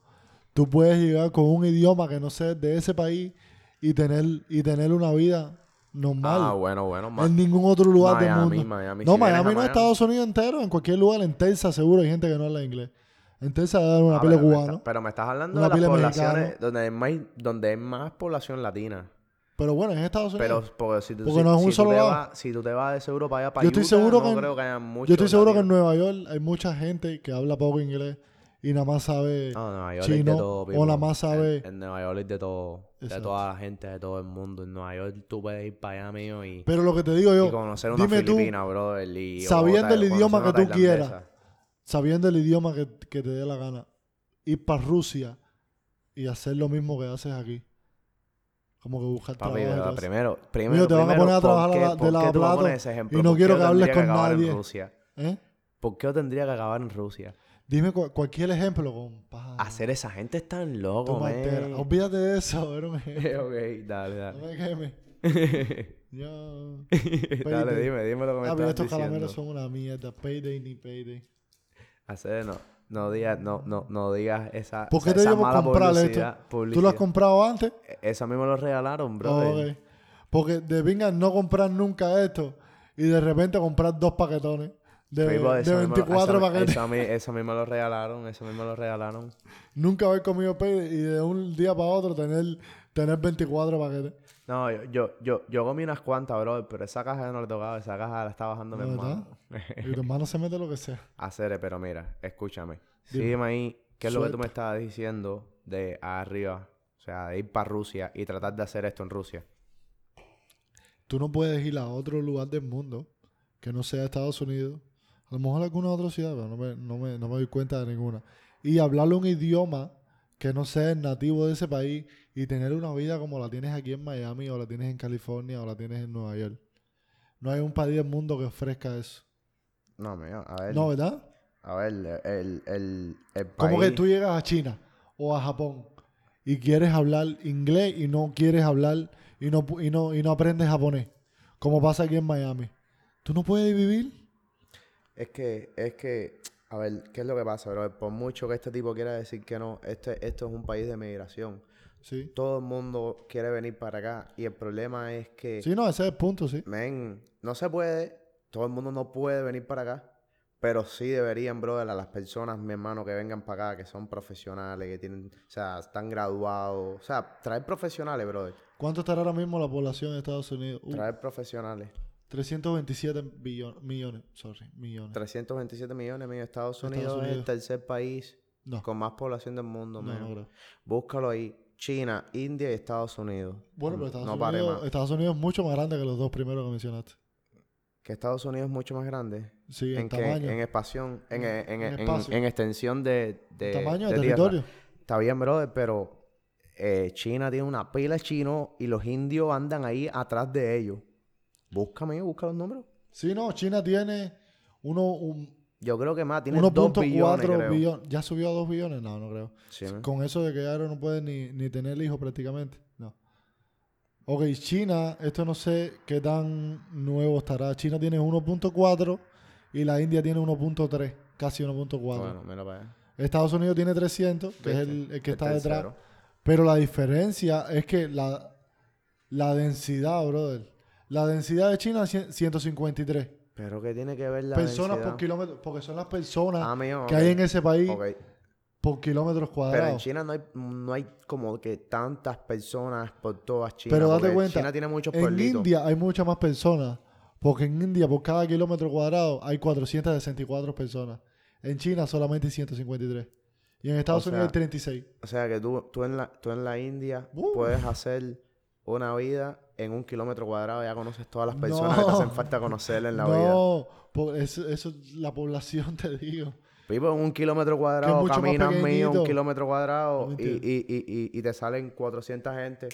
tú puedes llegar con un idioma que no sea de ese país y tener, y tener una vida normal? Ah, bueno, bueno. ma- en ningún otro lugar del mundo. Miami. no, Si Miami no es Estados Unidos entero. En cualquier lugar, en Texas seguro hay gente que no habla inglés. En Texas hay una Ah, pila pero, me cubano. está- pero me estás hablando de las poblaciones donde hay, más, donde hay más población latina. Pero bueno, en Estados Unidos. Pero porque si tú, Porque si- no es un si solo lado. si tú te vas de seguro para allá para Yo estoy Utah, seguro no que en- creo que haya muchos Yo estoy seguro que en. Nueva York hay mucha gente que habla poco inglés y nada más sabe No, Nueva York chino de todo, o nada más sabe. En, en Nueva York hay de todo. De toda la gente, de todo el mundo. En Nueva York tú puedes ir para allá, mío, y, Pero lo que te digo y yo, conocer una dime tú, filipina, brother. Y, sabiendo el idioma que tú quieras, sabiendo el idioma que, que te dé la gana, ir para Rusia y hacer lo mismo que haces aquí. Como que buscar Papi, trabajo. primero, primero, Mío, te van a poner a ¿por trabajar qué- la- de tú ese ejemplo? y no ¿Por quiero que hables con nadie. ¿Eh? ¿Por qué yo tendría que acabar en Rusia? Dime cu- cualquier ejemplo, compadre. Hacer esa gente es tan loco. Olvídate de eso, era un ejemplo. *laughs* ok, dale, No dale. me quemes. Yo... dale, dime, dime lo que me Ah, pero estás estos diciendo. calameros son una mierda. Payday ni payday. Hacer, no, no digas, no, no, no digas esa, ¿Por qué esa, te esa mala comprar esto? publicidad, ¿Tú lo has comprado antes? Eso a mí me lo regalaron, bro. Oh, ok. Porque de venga no comprar nunca esto y de repente comprar dos paquetones de, de 24 paquetes. Eso a, mí, eso a mí me lo regalaron, eso a mí me lo regalaron. Nunca haber comido payday y de un día para otro tener, tener 24 paquetes. No, yo, yo, yo, yo comí unas cuantas, bro, pero esa caja yo no le tocaba, esa caja la está bajando mi hermano. Y tu hermano se mete lo que sea. *laughs* Hacer, pero mira, escúchame. Dime. Sígueme ahí, ¿qué es lo que tú me estabas diciendo de arriba? O sea, de ir para Rusia y tratar de hacer esto en Rusia. Tú no puedes ir a otro lugar del mundo que no sea Estados Unidos. A lo mejor alguna otra ciudad, pero no me, no me, no me doy cuenta de ninguna. Y hablarle un idioma que no sea el nativo de ese país y tener una vida como la tienes aquí en Miami o la tienes en California o la tienes en Nueva York. No hay un país del mundo que ofrezca eso. No, mío, a ver. No, ¿verdad? A ver, el, el, el país... Como que tú llegas a China o a Japón y quieres hablar inglés y no quieres hablar y no, y no, y no aprendes japonés, como pasa aquí en Miami. ¿Tú no puedes vivir? Es que, es que, a ver, ¿qué es lo que pasa, bro? Por mucho que este tipo quiera decir que no, este, esto es un país de migración. Sí. Todo el mundo quiere venir para acá y el problema es que, Sí, no, ese es el punto, sí. men, no se puede, todo el mundo no puede venir para acá, pero sí deberían, brother, a las personas, mi hermano, que vengan para acá, que son profesionales, que tienen, o sea, están graduados, o sea, traer profesionales, brother, ¿Cuánto estará ahora mismo la población de Estados Unidos? Uh, traer profesionales. 327 billones, millones, sorry, millones. 327 millones, mío, Estados Estados Unidos es el tercer país No, con más población del mundo, no. Búscalo ahí. China, India y Estados Unidos. Bueno, pero No- Estados, Unidos, más. Estados Unidos es mucho más grande que los dos primeros que mencionaste. Que Estados Unidos es mucho más grande. Sí, en, tamaño. En expansión, en, extensión de, de, tamaño, de tierra. territorio. Está bien, brother, pero eh, China tiene una pila de chinos y los indios andan ahí atrás de ellos. Búscame, busca los números. Sí, no, China tiene Uno, un, Yo creo que más, tiene 2 billones, 1.4 creo. billones. ¿Ya subió a 2 billones? No, no creo. Sí. Con eso de que ya no puede ni, ni tener hijos prácticamente. No. Ok, China, esto no sé qué tan nuevo estará. China tiene 1.4 y la India tiene 1.3, casi 1.4. Bueno, mira para allá. Estados Unidos tiene 300, que es el, que está detrás. Pero la diferencia es que la, la densidad, brother. La densidad de China es cien- 153 Pero ¿qué tiene que ver la personas densidad? por kilómetro, porque son las personas Ah, mío, que hay en ese país por kilómetros Pero en cuadrados. China no hay, no hay como que tantas personas por todas China. Pero date cuenta, China tiene muchos En pueblitos. India hay muchas más personas, porque en India por cada kilómetro cuadrado hay 464 personas. En China solamente hay 153. Y en Estados O Unidos hay sea, 36. O sea que tú, tú, en, la, tú en la India Uh. puedes hacer una vida en un kilómetro cuadrado. Ya conoces todas las personas que te No. hacen falta conocer en la vida. No, eso, eso es la población, *laughs* te digo. Vivo en un kilómetro cuadrado, caminas mío un kilómetro No cuadrado y, y, y, y, te salen 400 gente.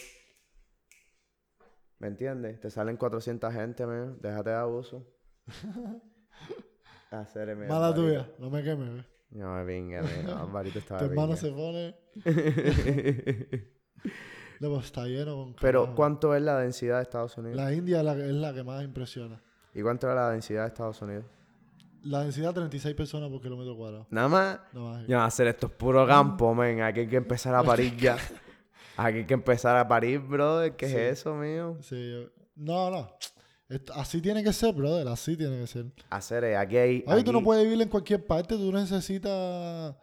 ¿Me entiendes? Te salen 400 gente, man. Déjate de abuso. *laughs* Hacer Mala tuya, no me quemes. ¿ves? No, me me- Alvarito estaba Tu hermano se pone. *laughs* No, pues está lleno con Pero, carajo. ¿cuánto es la densidad de Estados Unidos? La India es la, que- es la que más impresiona. ¿Y cuánto es la densidad de Estados Unidos? La densidad 36 personas por kilómetro cuadrado. Nada más. No más. Ya, hacer esto es puro campo, men. Aquí hay que empezar a *laughs* parir ya. *laughs* Aquí hay que empezar a parir, brother. ¿Qué Sí. es eso, mío? Sí, yo- No, no. Esto- así tiene que ser, brother. Así tiene que ser. Hacer, eh, aquí hay. Oye, tú no puedes vivir en cualquier parte. Tú necesitas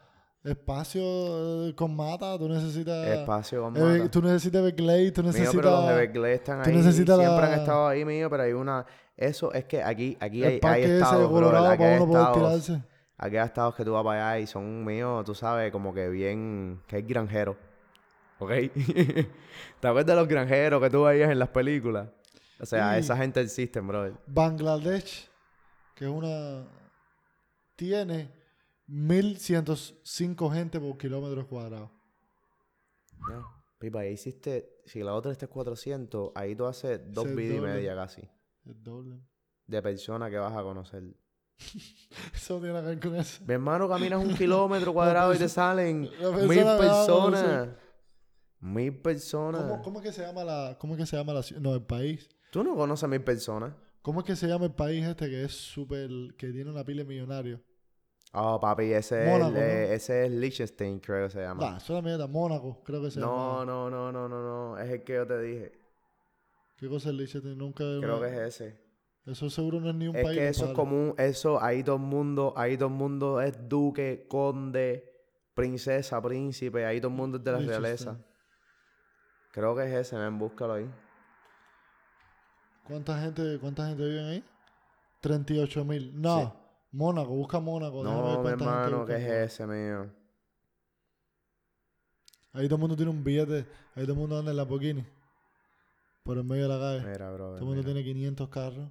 espacio eh, con mata. Tú necesitas... Espacio con eh, mata. tú necesitas Everglades. Tú Mío, necesitas... pero los Everglades están tú ahí. necesitas Siempre la- han estado ahí, mío, pero hay una. Eso es que aquí, aquí el hay, hay estados. Colorado Aquí hay estados. tirarse. Aquí hay estados que tú vas para allá y son míos, tú sabes, como que bien. que hay granjeros. ¿Ok? *laughs* ¿Te acuerdas de los granjeros que tú veías en las películas? O sea, esa gente existe, brother. Bangladesh, que es una... Tiene 1105 gente por kilómetros cuadrados. Ya. Pipa, ahí hiciste. Si la otra está es 400, ahí tú haces dos vidas y media casi. El doble. De personas que vas a conocer. *laughs* Eso tiene que ver con eso. Mi hermano, caminas un kilómetro *laughs* cuadrado y te salen mil persona personas. Mil personas. ¿Cómo, cómo es que se llama la... ¿Cómo es que se llama la? No, el país. Tú no conoces a mil personas. ¿Cómo es que se llama el país este que es súper... que tiene una pila de millonarios? Oh, papi, ese, Mónaco, es, ¿no? eh, ese es Liechtenstein, creo que se llama. Nah, eso es la mierda. Mónaco, creo que se no, llama. no, no, no, no, no. Es el que yo te dije. ¿Qué cosa es Liechtenstein? Nunca... Creo que es ese. Eso seguro no es ni un Es país. que eso es común. Eso, ahí todo el mundo, ahí todo el mundo es duque, conde, princesa, príncipe. Ahí todo el mundo es de la realeza. Creo que es ese, ven, búscalo ahí. ¿Cuánta gente, ¿Cuánta gente vive ahí? 38 mil. No, Sí. Mónaco, busca Mónaco. No, mi hermano, ¿qué es ese, mío? Ahí todo el mundo tiene un billete. Ahí todo el mundo anda en Lamborghini. Por el medio de la calle. Mira, bro. todo el mundo tiene 500 carros.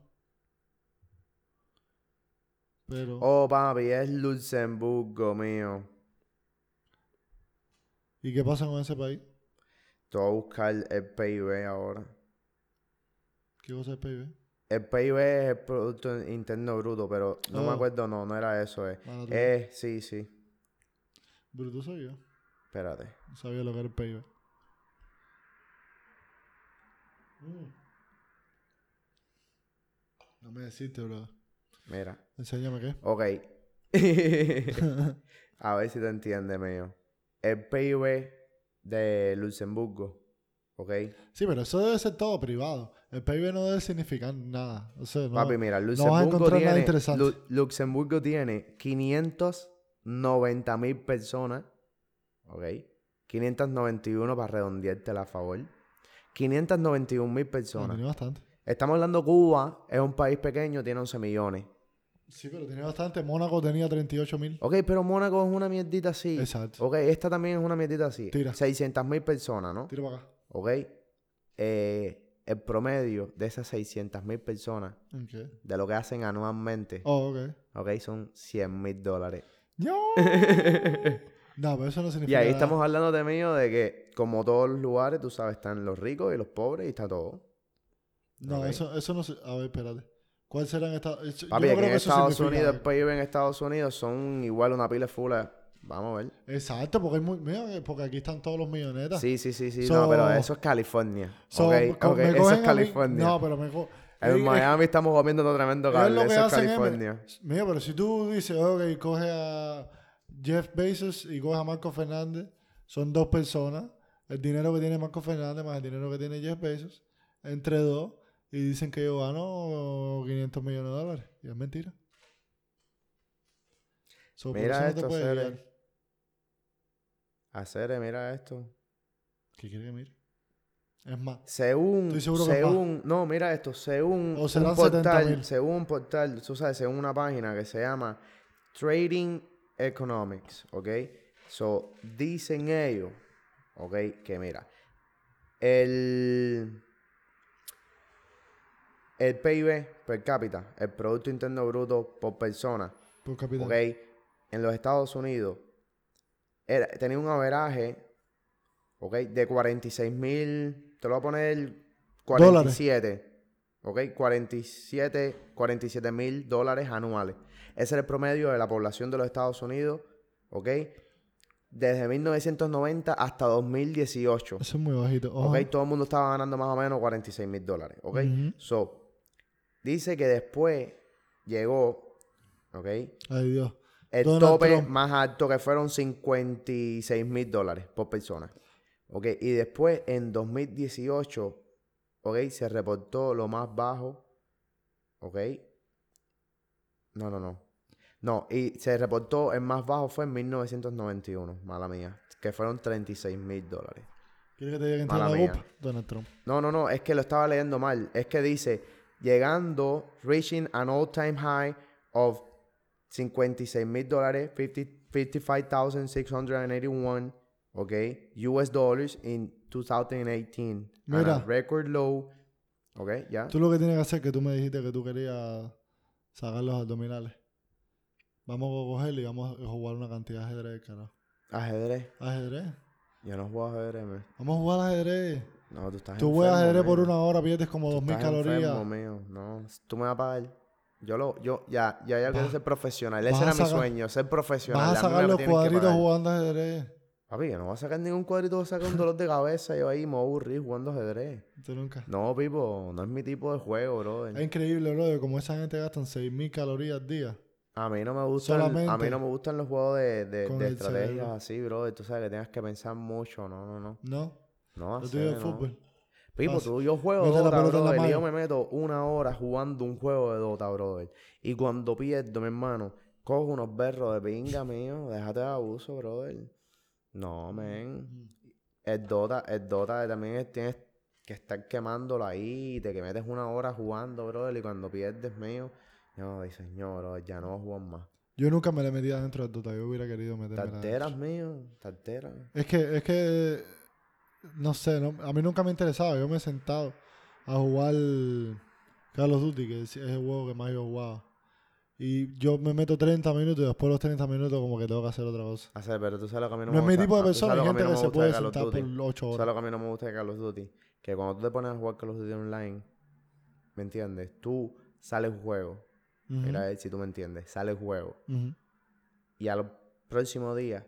Pero... Oh, papi, es Luxemburgo, mío. ¿Y qué pasa con ese país? Te voy a buscar el PIB ahora. ¿Qué cosa es PIB? El PIB es el Producto Interno Bruto, pero no me Oh. acuerdo, no, no era eso, eh. Tuya. Eh, sí, sí. Bruto yo. Espérate. No sabía lo que era el PIB. Mm. No me deciste, bro. Mira. Enséñame qué. Ok. *laughs* *laughs* A ver si te entiendes, mío. El PIB de Luxemburgo. ¿Ok? Sí, pero eso debe ser todo privado. El PIB no debe significar nada. O sea, no, Papi, mira, Luxemburgo nada tiene. interesante. Lu- Luxemburgo tiene 590 mil personas. ¿Ok? 591 para redondearte a favor. 591 mil no, personas. tiene bastante. Estamos hablando Cuba, es un país pequeño, tiene 11 millones. Sí, pero tiene bastante. Mónaco tenía 38 mil. Ok, pero Mónaco es una mierdita así. Exacto. Ok, esta también es una mierdita así. Tira. 600 mil personas, ¿no? Tiro para acá. Ok. Eh, el promedio de esas 600 mil personas, de lo que hacen anualmente, Oh, ok. ok, son 100 mil dólares. ¡No! *laughs* no, pero eso no Y significa ahí nada. estamos hablando de mío de que, como todos los lugares, tú sabes, están los ricos y los pobres y está todo. No, eso, eso no se... A ver, espérate. ¿Cuál será en Estados Unidos? Papi, aquí en Estados Unidos, el PIB en Estados Unidos son igual una pila full. Vamos a ver. Exacto, porque, hay muy, mira, porque aquí están todos los millonetas. Sí, sí, sí, sí. So- no, pero eso es California. So, ok, co- ok, me eso es mí- California. No, pero me en eh, eh, Miami estamos comiendo tremendo lo que Eso es hacen es- California. Mira, pero si tú dices, ok, coge a Jeff Bezos y coge a Marco Fernández, son dos personas, el dinero que tiene Marco Fernández más el dinero que tiene Jeff Bezos, entre dos, y dicen que yo gano 500 millones de dólares. Y es mentira. So, Mira eso no te esto, puedes Cere. guiar. Hacer, mira esto. ¿Qué quiere que mire? Es más, Según, Estoy seguro que es según, no, mira esto, según O un portal, 70.000. según un portal, tú sabes, según una página que se llama Trading Economics, ¿ok? So, dicen ellos, ¿ok? Que mira, el, el PIB per cápita, el Producto Interno Bruto por persona, por capital. ¿ok? En los Estados Unidos era- tenía un averaje, ¿ok? De 46 mil, te lo voy a poner 47, ¿ok? 47, 47 mil dólares anuales. Ese era el promedio de la población de los Estados Unidos, ¿ok? Desde 1990 hasta 2018. Eso es muy bajito. ¿ok? Ojo. Todo el mundo estaba ganando más o menos 46 mil dólares, ¿ok? So, dice que después llegó, ¿ok? Ay, Dios. El Donald tope Trump. más alto que fueron 56 mil dólares por persona. ¿Ok? Y después, en 2018, ¿ok? Se reportó lo más bajo. ¿Ok? No, no, no. No, y se reportó el más bajo fue en 1991, mala mía. Que fueron 36 mil dólares. ¿Quieres que te diga tiene la mía. Donald Trump. No, no, no, es que lo estaba leyendo mal. Es que dice, llegando, reaching an all-time high of 56 mil dólares, 50 55,681, ok, US dollars in 2018. And a Mira. record low, ok, ya. Tú lo que tienes que hacer es que tú me dijiste que tú querías sacar los abdominales. Vamos a cogerlo y vamos a jugar una cantidad de ajedrez, carajo. Ajedrez. ¿Ajedrez? Yo no juego ajedrez, man. Vamos a jugar ajedrez. No, tú estás Tú juegas enfermo, ajedrez por una hora, pierdes como Tú 2000 estás calorías. enfermo, mío. No, tú me vas a pagar. Yo lo, yo, ya, ya, ya quiero ser profesional. Ese era mi sueño, ser profesional. Vas a sacar los cuadritos jugando ajedrez. Papi, yo no voy a sacar ningún cuadrito, voy a sacar un dolor de cabeza. Yo ahí me voy a aburrir jugando ajedrez. *laughs* Tú nunca. No, Pipo, no es mi tipo de juego, bro. Es increíble, bro, como esa gente gastan 6000 calorías al día. A mí no me gustan, a mí no me gustan los juegos de, de, estrategias así, bro. Tú sabes que tengas que pensar mucho. No, no, no. ¿No? No. fútbol. Pipo, tú, yo juego Dota, brother, y yo me meto una hora jugando un juego de Dota, brother. Y cuando pierdo, mi hermano, cojo unos berros de pinga mío, déjate de abuso, brother. No, men. El Dota, el Dota también es- tienes que estar quemándolo ahí, te que metes una hora jugando, brother, y cuando pierdes, mío, no, dices, señor, brother, ya no voy a jugar más. Yo nunca me le metí adentro del Dota. Yo hubiera querido meterme Tarteras, mío, tarteras. Es que, es que, no sé, no- a mí nunca me interesaba. Yo me he sentado a jugar Call of Duty, que es el juego que más yo jugaba. Y yo me meto 30 minutos y después de los 30 minutos como que tengo que hacer otra cosa. Hacer, pero tú sabes lo que a mí no, No, es mi tipo de Ah, persona. sabes Hay que gente no que me se puede sentar Duty. por 8 ¿Sabes horas. lo que a mí no me gusta de Call of Duty? Que cuando tú te pones a jugar Call of Duty online, ¿me entiendes? Tú sales juego. Ujú, Mira a ver si tú me entiendes. Sales juego. ujú. Y al próximo día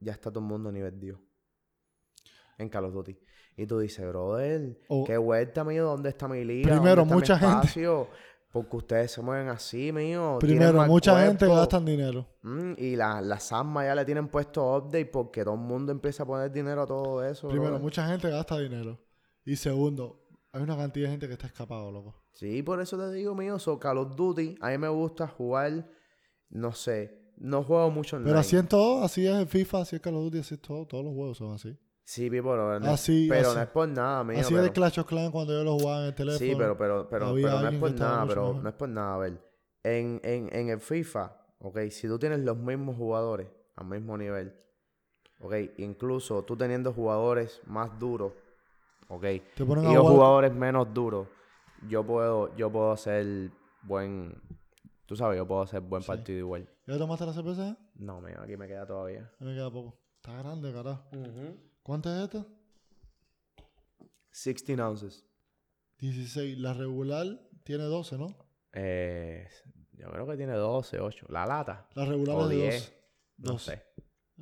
ya está todo el mundo a nivel Dios. En Call of Duty. Y tú dices, brother, O- qué vuelta, mío, ¿dónde está mi liga? Primero, ¿Dónde está mi mucha gente-? Porque ustedes se mueven así, mío. Primero, mucha gente cuerpo. gasta dinero. Mm, y la- las armas ya le tienen puesto update porque todo el mundo empieza a poner dinero a todo eso. Primero, brother. mucha gente gasta dinero. Y segundo, hay una cantidad de gente que está escapado, loco. Sí, por eso te digo, mío, so Call of Duty, a mí me gusta jugar, no sé, no juego mucho online. Pero así en todo, así es el FIFA, así es Call of Duty, así es todo. Todos los juegos son así. Sí, Pipo, pero, no, Así, pero así. no es por nada, mío. así pero- es el Clash of Clans cuando yo lo jugaba en el teléfono. Sí, pero, pero, pero, pero no es por nada, pero mejor. no es por nada. A ver, en, en, en el FIFA, ok, si tú tienes los mismos jugadores al mismo nivel, ok, incluso tú teniendo jugadores más duros, ok, y yo jugar- jugadores menos duros, yo puedo, yo puedo hacer buen, tú sabes, yo puedo hacer buen Sí. partido igual. ¿Ya tomaste la cerveza? No, mío, aquí me queda todavía. Me queda poco. Está grande, carajo. ¿Cuánto es esto? 16 ounces. 16. La regular tiene 12, ¿no? Eh, yo creo que tiene 12, 8. La lata. La regular es de 10. 12. No 12. sé.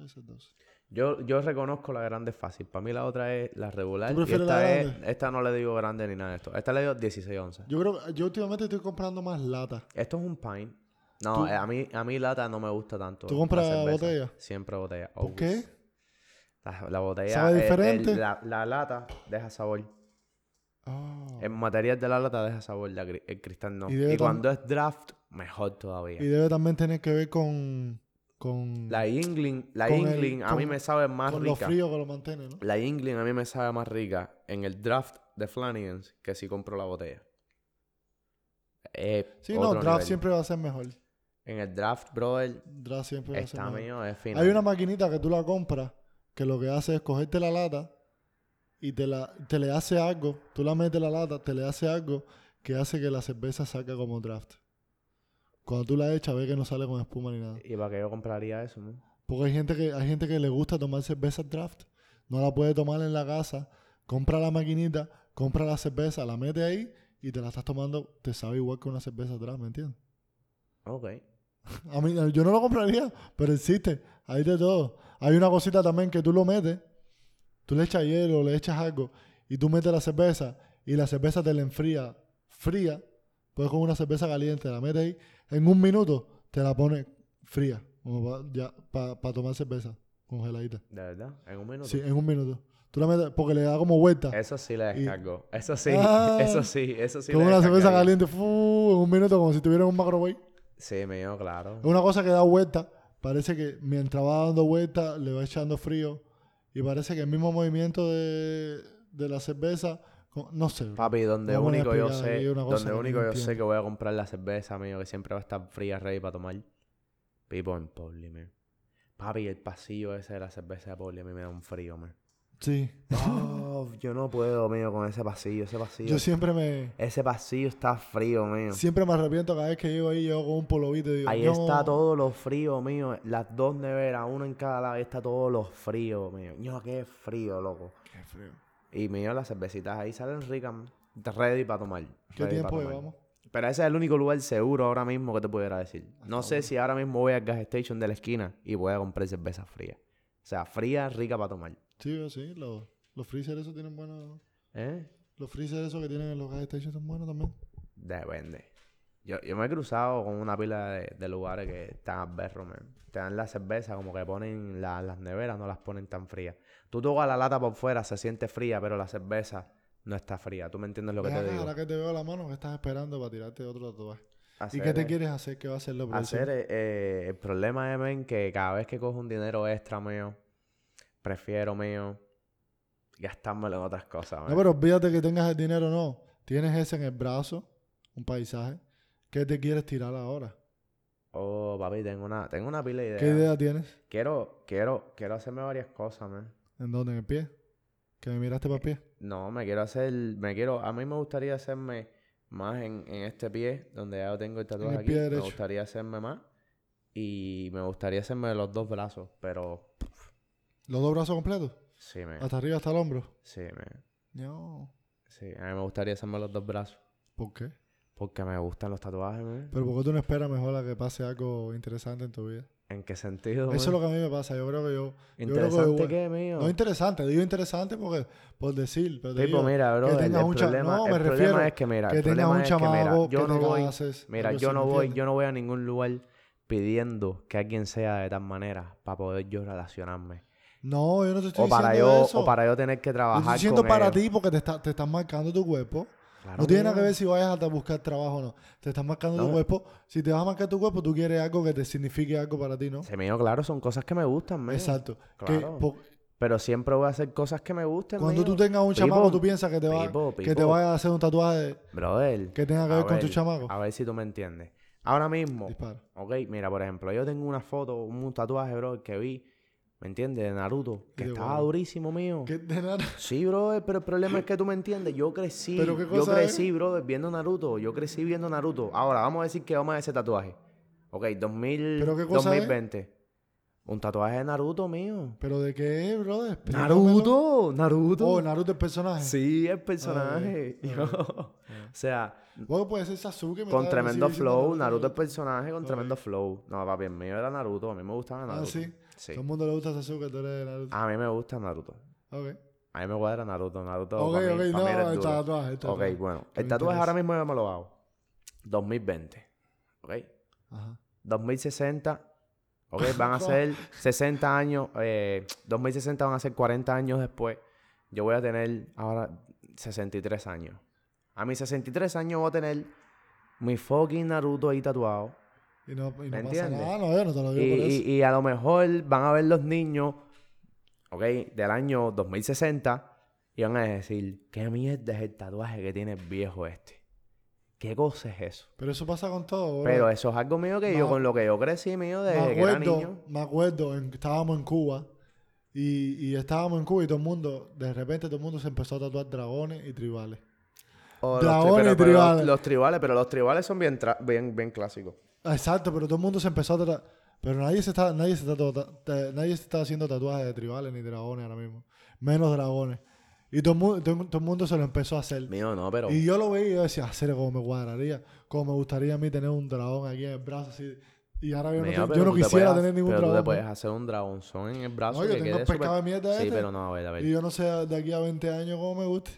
Esa es 12. Yo, yo reconozco la grande fácil. Para mí la otra es la regular. ¿Tú Y esta, la es, esta no le digo grande ni nada de esto. Esta le digo 16 onzas. Yo creo yo últimamente estoy comprando más lata. Esto es un pint. No, ¿Tú- eh, a mí, a mí lata no me gusta tanto. ¿Tú compras botella? Siempre botella. ¿Por always. qué? La, la botella. ¿Sabe el- el- diferente? la, la lata deja sabor. Ah. El material de la lata deja sabor. la el cristal no. Y cuando es draft, mejor todavía. Y debe también tener que ver con. con, La Yingling, la Yingling a mí con- me sabe más con lo rica. frío que lo mantiene, ¿no? La Yingling a mí me sabe más rica en el draft de Flanagan's que si compro la botella. Sí, no, draft nivel. siempre va a ser mejor. En el draft, brother, Draft siempre va a ser mejor. mío, es final. Hay una maquinita que tú la compras que lo que hace es cogerte la lata y te, la, te le hace algo. Tú la metes la lata, te le hace algo que hace que la cerveza saca como draft. Cuando tú la echas, ves que no sale con espuma ni nada. ¿Y para qué yo compraría eso, no? Porque hay gente que hay gente que le gusta tomar cerveza draft. No la puede tomar en la casa. Compra la maquinita, compra la cerveza, la mete ahí y te la estás tomando. Te sabe igual que una cerveza draft, ¿me entiendes? Ok. A mí, yo no lo compraría, pero existe. Hay de todo. Hay una cosita también que tú lo metes, tú le echas hielo, le echas algo, y tú metes la cerveza, y la cerveza te la enfría fría. Pues con una cerveza caliente, la metes ahí, en un minuto te la pones fría, como para tomar cerveza congeladita. ¿De verdad? ¿En un minuto? Sí, en un minuto. Tú la metes, porque le da como vuelta. Eso sí Y- descargo. Eso sí, Ah. eso sí, eso sí con una cerveza caliente, fu, en un minuto, como si tuviera un microwave. Sí, mío, claro. Es una cosa que da vuelta. Parece que mientras va dando vuelta, le va echando frío. Y parece que el mismo movimiento de, de la cerveza, no sé. Papi, donde único yo sé, donde único yo sé que voy a comprar la cerveza, mío, que siempre va a estar fría, ready para tomar. Pipo en Poli, man. Papi, el pasillo ese de la cerveza de Poli a mí me da un frío, man. Sí. Oh, yo no puedo, mío, con ese pasillo, ese pasillo. Yo siempre me, Ese pasillo está frío, mío. siempre me arrepiento cada vez que llego ahí, llego con un polovito y digo, Ahí "No". está todo lo frío, mío. Las dos neveras, uno en cada lado, ahí está todo lo frío, mío. Yo, qué frío, loco. Qué frío. Y mío, las cervecitas ahí salen ricas, ready para tomar. ¿Qué ready tiempo llevamos? Pero ese es el único lugar seguro ahora mismo que te pudiera decir. No sé si ahora mismo voy al gas station de la esquina y voy a comprar cerveza fría. O sea, fría, rica para tomar. Sí, sí. Los, los freezer esos tienen buenos... ¿Eh? Los freezer esos que tienen en los gas stations son buenos también. Depende. Yo, yo me he cruzado con una pila de, de lugares que están a berro, man. Te dan la cerveza, como que ponen la- las neveras, no las ponen tan frías. Tú tocas la lata por fuera, se siente fría, pero la cerveza no está fría. ¿Tú me entiendes lo que te acá, digo? ahora que te veo la mano, que estás esperando para tirarte otro tatuaje? ¿Y qué te eh, quieres hacer? ¿Qué va a hacer lo próximo? Hacer, eh, el problema es, men, que cada vez que cojo un dinero extra mío, prefiero mío gastármelo en otras cosas, No, man. pero olvídate que tengas el dinero, no. Tienes ese en el brazo, un paisaje. ¿Qué te quieres tirar ahora? Oh, papi, tengo una, tengo una pila de ideas. ¿Qué idea tienes? Quiero, quiero, quiero hacerme varias cosas, man. ¿En dónde? ¿En el pie? ¿Que me miraste para el pie? No, me quiero hacer, me quiero, a mí me gustaría hacerme más en, en este pie, donde ya tengo el tatuaje el aquí. pie Me gustaría hacerme más. Y me gustaría hacerme los dos brazos, pero ¿Los dos brazos completos? sí, me, ¿Hasta arriba, hasta el hombro? sí, me, No. sí, a mí me gustaría hacerme los dos brazos. ¿Por qué? Porque me gustan los tatuajes, man. ¿Pero por qué tú no esperas mejor a que pase algo interesante en tu vida? ¿En qué sentido? Eso es lo man? que a mí me pasa. Yo creo que yo... yo creo que ¿Interesante igual- qué, mío? No interesante. Digo interesante porque... Por decir. Pero Tipo, digo, mira, bro, el, tengas el un problema, no, el me problema refiero es que, mira, que tengas problema un que, mira, chamaco yo que no voy, cases, mira, yo no ¿me voy, yo no voy a ningún lugar pidiendo que alguien sea de tal manera para poder yo relacionarme. No, yo no te estoy O para diciendo yo, eso. o para yo tener que Yo trabajar estoy diciendo con para ellos. ti porque te, está, te están marcando tu cuerpo. Claro, no tiene nada que ver si vayas a buscar trabajo o no. Te están marcando tu cuerpo. Si te vas a marcar tu cuerpo, tú quieres algo que te signifique algo para ti, ¿no? Se me dio claro, son cosas que me gustan. Exacto. Claro. Pero siempre voy a hacer cosas que me gusten, cuando mío. tú tengas un chamaco, tú piensas que te va, que te vaya a hacer un tatuaje Brother. que tenga que a ver con tu ver, chamaco. A ver si tú me entiendes. Ahora mismo, Dispara. ok, mira, por ejemplo, yo tengo una foto, un tatuaje, bro, que vi, ¿me entiendes? De Naruto, que estaba bueno. durísimo, mío. ¿Qué de nada? Sí, brother, pero el problema es que tú me entiendes. Yo crecí. ¿Pero qué yo cosa crecí, brother, viendo Naruto. Yo crecí viendo Naruto. Ahora, vamos a decir que vamos a ese tatuaje. Ok, 2000, ¿Pero qué cosa es? 2020. Un tatuaje de Naruto mío. ¿Pero de qué es, brother? Naruto, Naruto. Oh, Naruto el personaje. Sí, el personaje. Ah, Yo- *laughs* o sea, Bueno, puede ser Sasuke. me con tremendo flow. Naruto Ok. personaje con tremendo flow. No, papi, el mío era Naruto. A mí me gustaba Naruto. Ah, sí. Sí. Todo el mundo le gusta Sasuke, tú eres Naruto. A mí me gusta Naruto. Ok. A mí me cuadra Naruto. Naruto Ok, para mí, ok, no, el tatuaje, el Ok, tatuaje. bueno. Me El tatuaje ahora mismo yo me lo hago. 2020. Ok. Ajá. 2060. Ok, *laughs* van a ser 60 años. eh, 2060 van a ser 40 años después. Yo voy a tener ahora 63 años. A mis 63 años voy a tener mi fucking Naruto ahí tatuado. Y no, y no ¿Me pasa nada, no, yo no te lo Y, digo por eso. y- y a lo mejor van a ver los niños, ok, del año 2060 y van a decir, ¿qué mierda es el tatuaje que tiene el viejo este? ¿Qué cosa es eso? Pero eso pasa con todo, bro. Pero eso es algo mío que yo, con lo que yo crecí, mío, desde que era acuerdo, niño. me acuerdo, en- estábamos en Cuba y, y estábamos en Cuba y todo el mundo, de repente todo el mundo se empezó a tatuar dragones y tribales. O los, tri- Dragones pero- y pero los- tribales. los tribales, pero los tribales son bien, bien, bien clásicos. Exacto, pero todo el mundo se empezó a tatuar. Pero nadie se está, nadie se está, nadie se está haciendo tatuajes de tribales ni dragones ahora mismo. Menos dragones. Y todo el mundo, todo, todo el mundo se lo empezó a hacer. Mío, no, pero... Y yo lo veía y yo decía, hacer como me cuadraría, como me gustaría a mí tener un dragón aquí en el brazo así. Y ahora yo no, mío, te- yo no tú quisiera puedes- tener ningún pero tú dragón. te puedes hacer un dragonzón en el brazo No, yo que tengo quede pescado de mierda Sí, este. pero no, a ver, a ver. Y yo no sé de aquí a 20 años cómo me guste.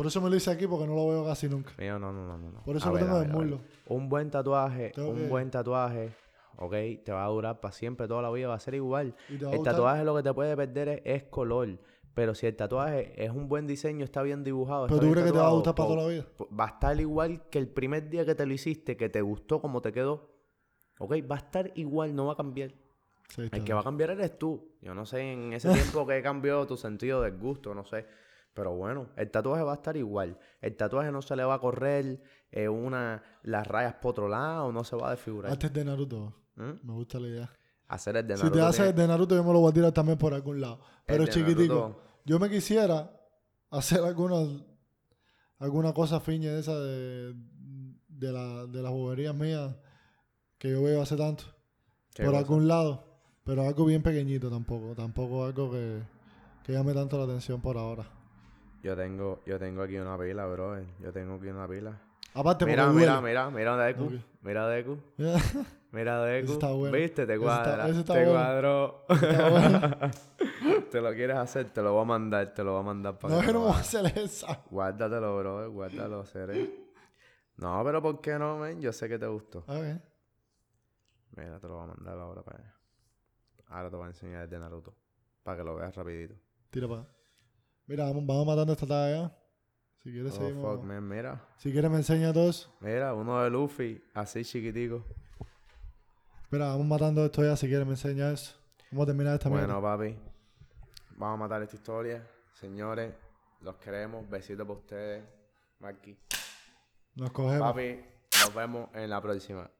Por eso me lo hice aquí, porque no lo veo casi nunca. Mío, no, no, no, no. Por eso A lo ver, tengo ver. muslo. Un buen tatuaje, Tengo un que- buen tatuaje, ok, te va a durar para siempre, toda la vida va a ser igual. Y te va a El tatuaje lo que te puede perder es, es color, pero si el tatuaje es un buen diseño, está bien dibujado, Pero está tú crees que te va a gustar para po- toda la vida. po- Va a estar igual que el primer día que te lo hiciste, que te gustó como te quedó. Ok, va a estar igual, no va a cambiar. Sí, El que va a cambiar eres tú. Yo no sé en ese tiempo *laughs* que cambió tu sentido del gusto, no sé. Pero bueno, el tatuaje va a estar igual. El tatuaje no se le va a correr eh, una, las rayas por otro lado, no se va a desfigurar. Antes de Naruto, ¿Mm? me gusta la idea. Hacer el de Si Naruto. te haces el de Naruto, yo me lo voy a tirar también por algún lado. Pero el chiquitico. Naruto- Yo me quisiera hacer alguna, alguna cosa fiña de esa de, de, la, de las boberías mías que yo veo hace tanto. ¿Qué por cosa? algún lado. Pero algo bien pequeñito tampoco. Tampoco algo que, que llame tanto la atención por ahora. Yo tengo, yo tengo aquí una pila, bro. Yo tengo aquí una pila. Aparte, Mira, mira, mira, mira Deku. Ok. Mira Deku. *laughs* Mira Deku. Está bueno. ¿Viste? Te está- cuadra. está te bueno. cuadró. Está bueno. *laughs* te lo quieres hacer, te lo voy a mandar, te lo voy a mandar para No, que yo no voy a hacer esa. Guárdatelo, bro. Guárdalo, seré. No, pero ¿por qué no, men? Yo sé que te gustó. Ok. Mira, te lo voy a mandar ahora para allá. Ahora te voy a enseñar el de Naruto. Para que lo veas rapidito. Tira para acá. Mira, vamos, vamos matando esta talla. Si quieres, Oh, seguimos. fuck, man. Mira. Si quieres, me enseña todo eso. Mira, uno de Luffy, así chiquitico. Mira, vamos matando esto ya. Si quieres, me enseña eso. Vamos a terminar esta Bueno, mierda. papi. Vamos a matar esta historia. Señores, los queremos. Besitos para ustedes. Marky. Nos cogemos. Papi, nos vemos en la próxima.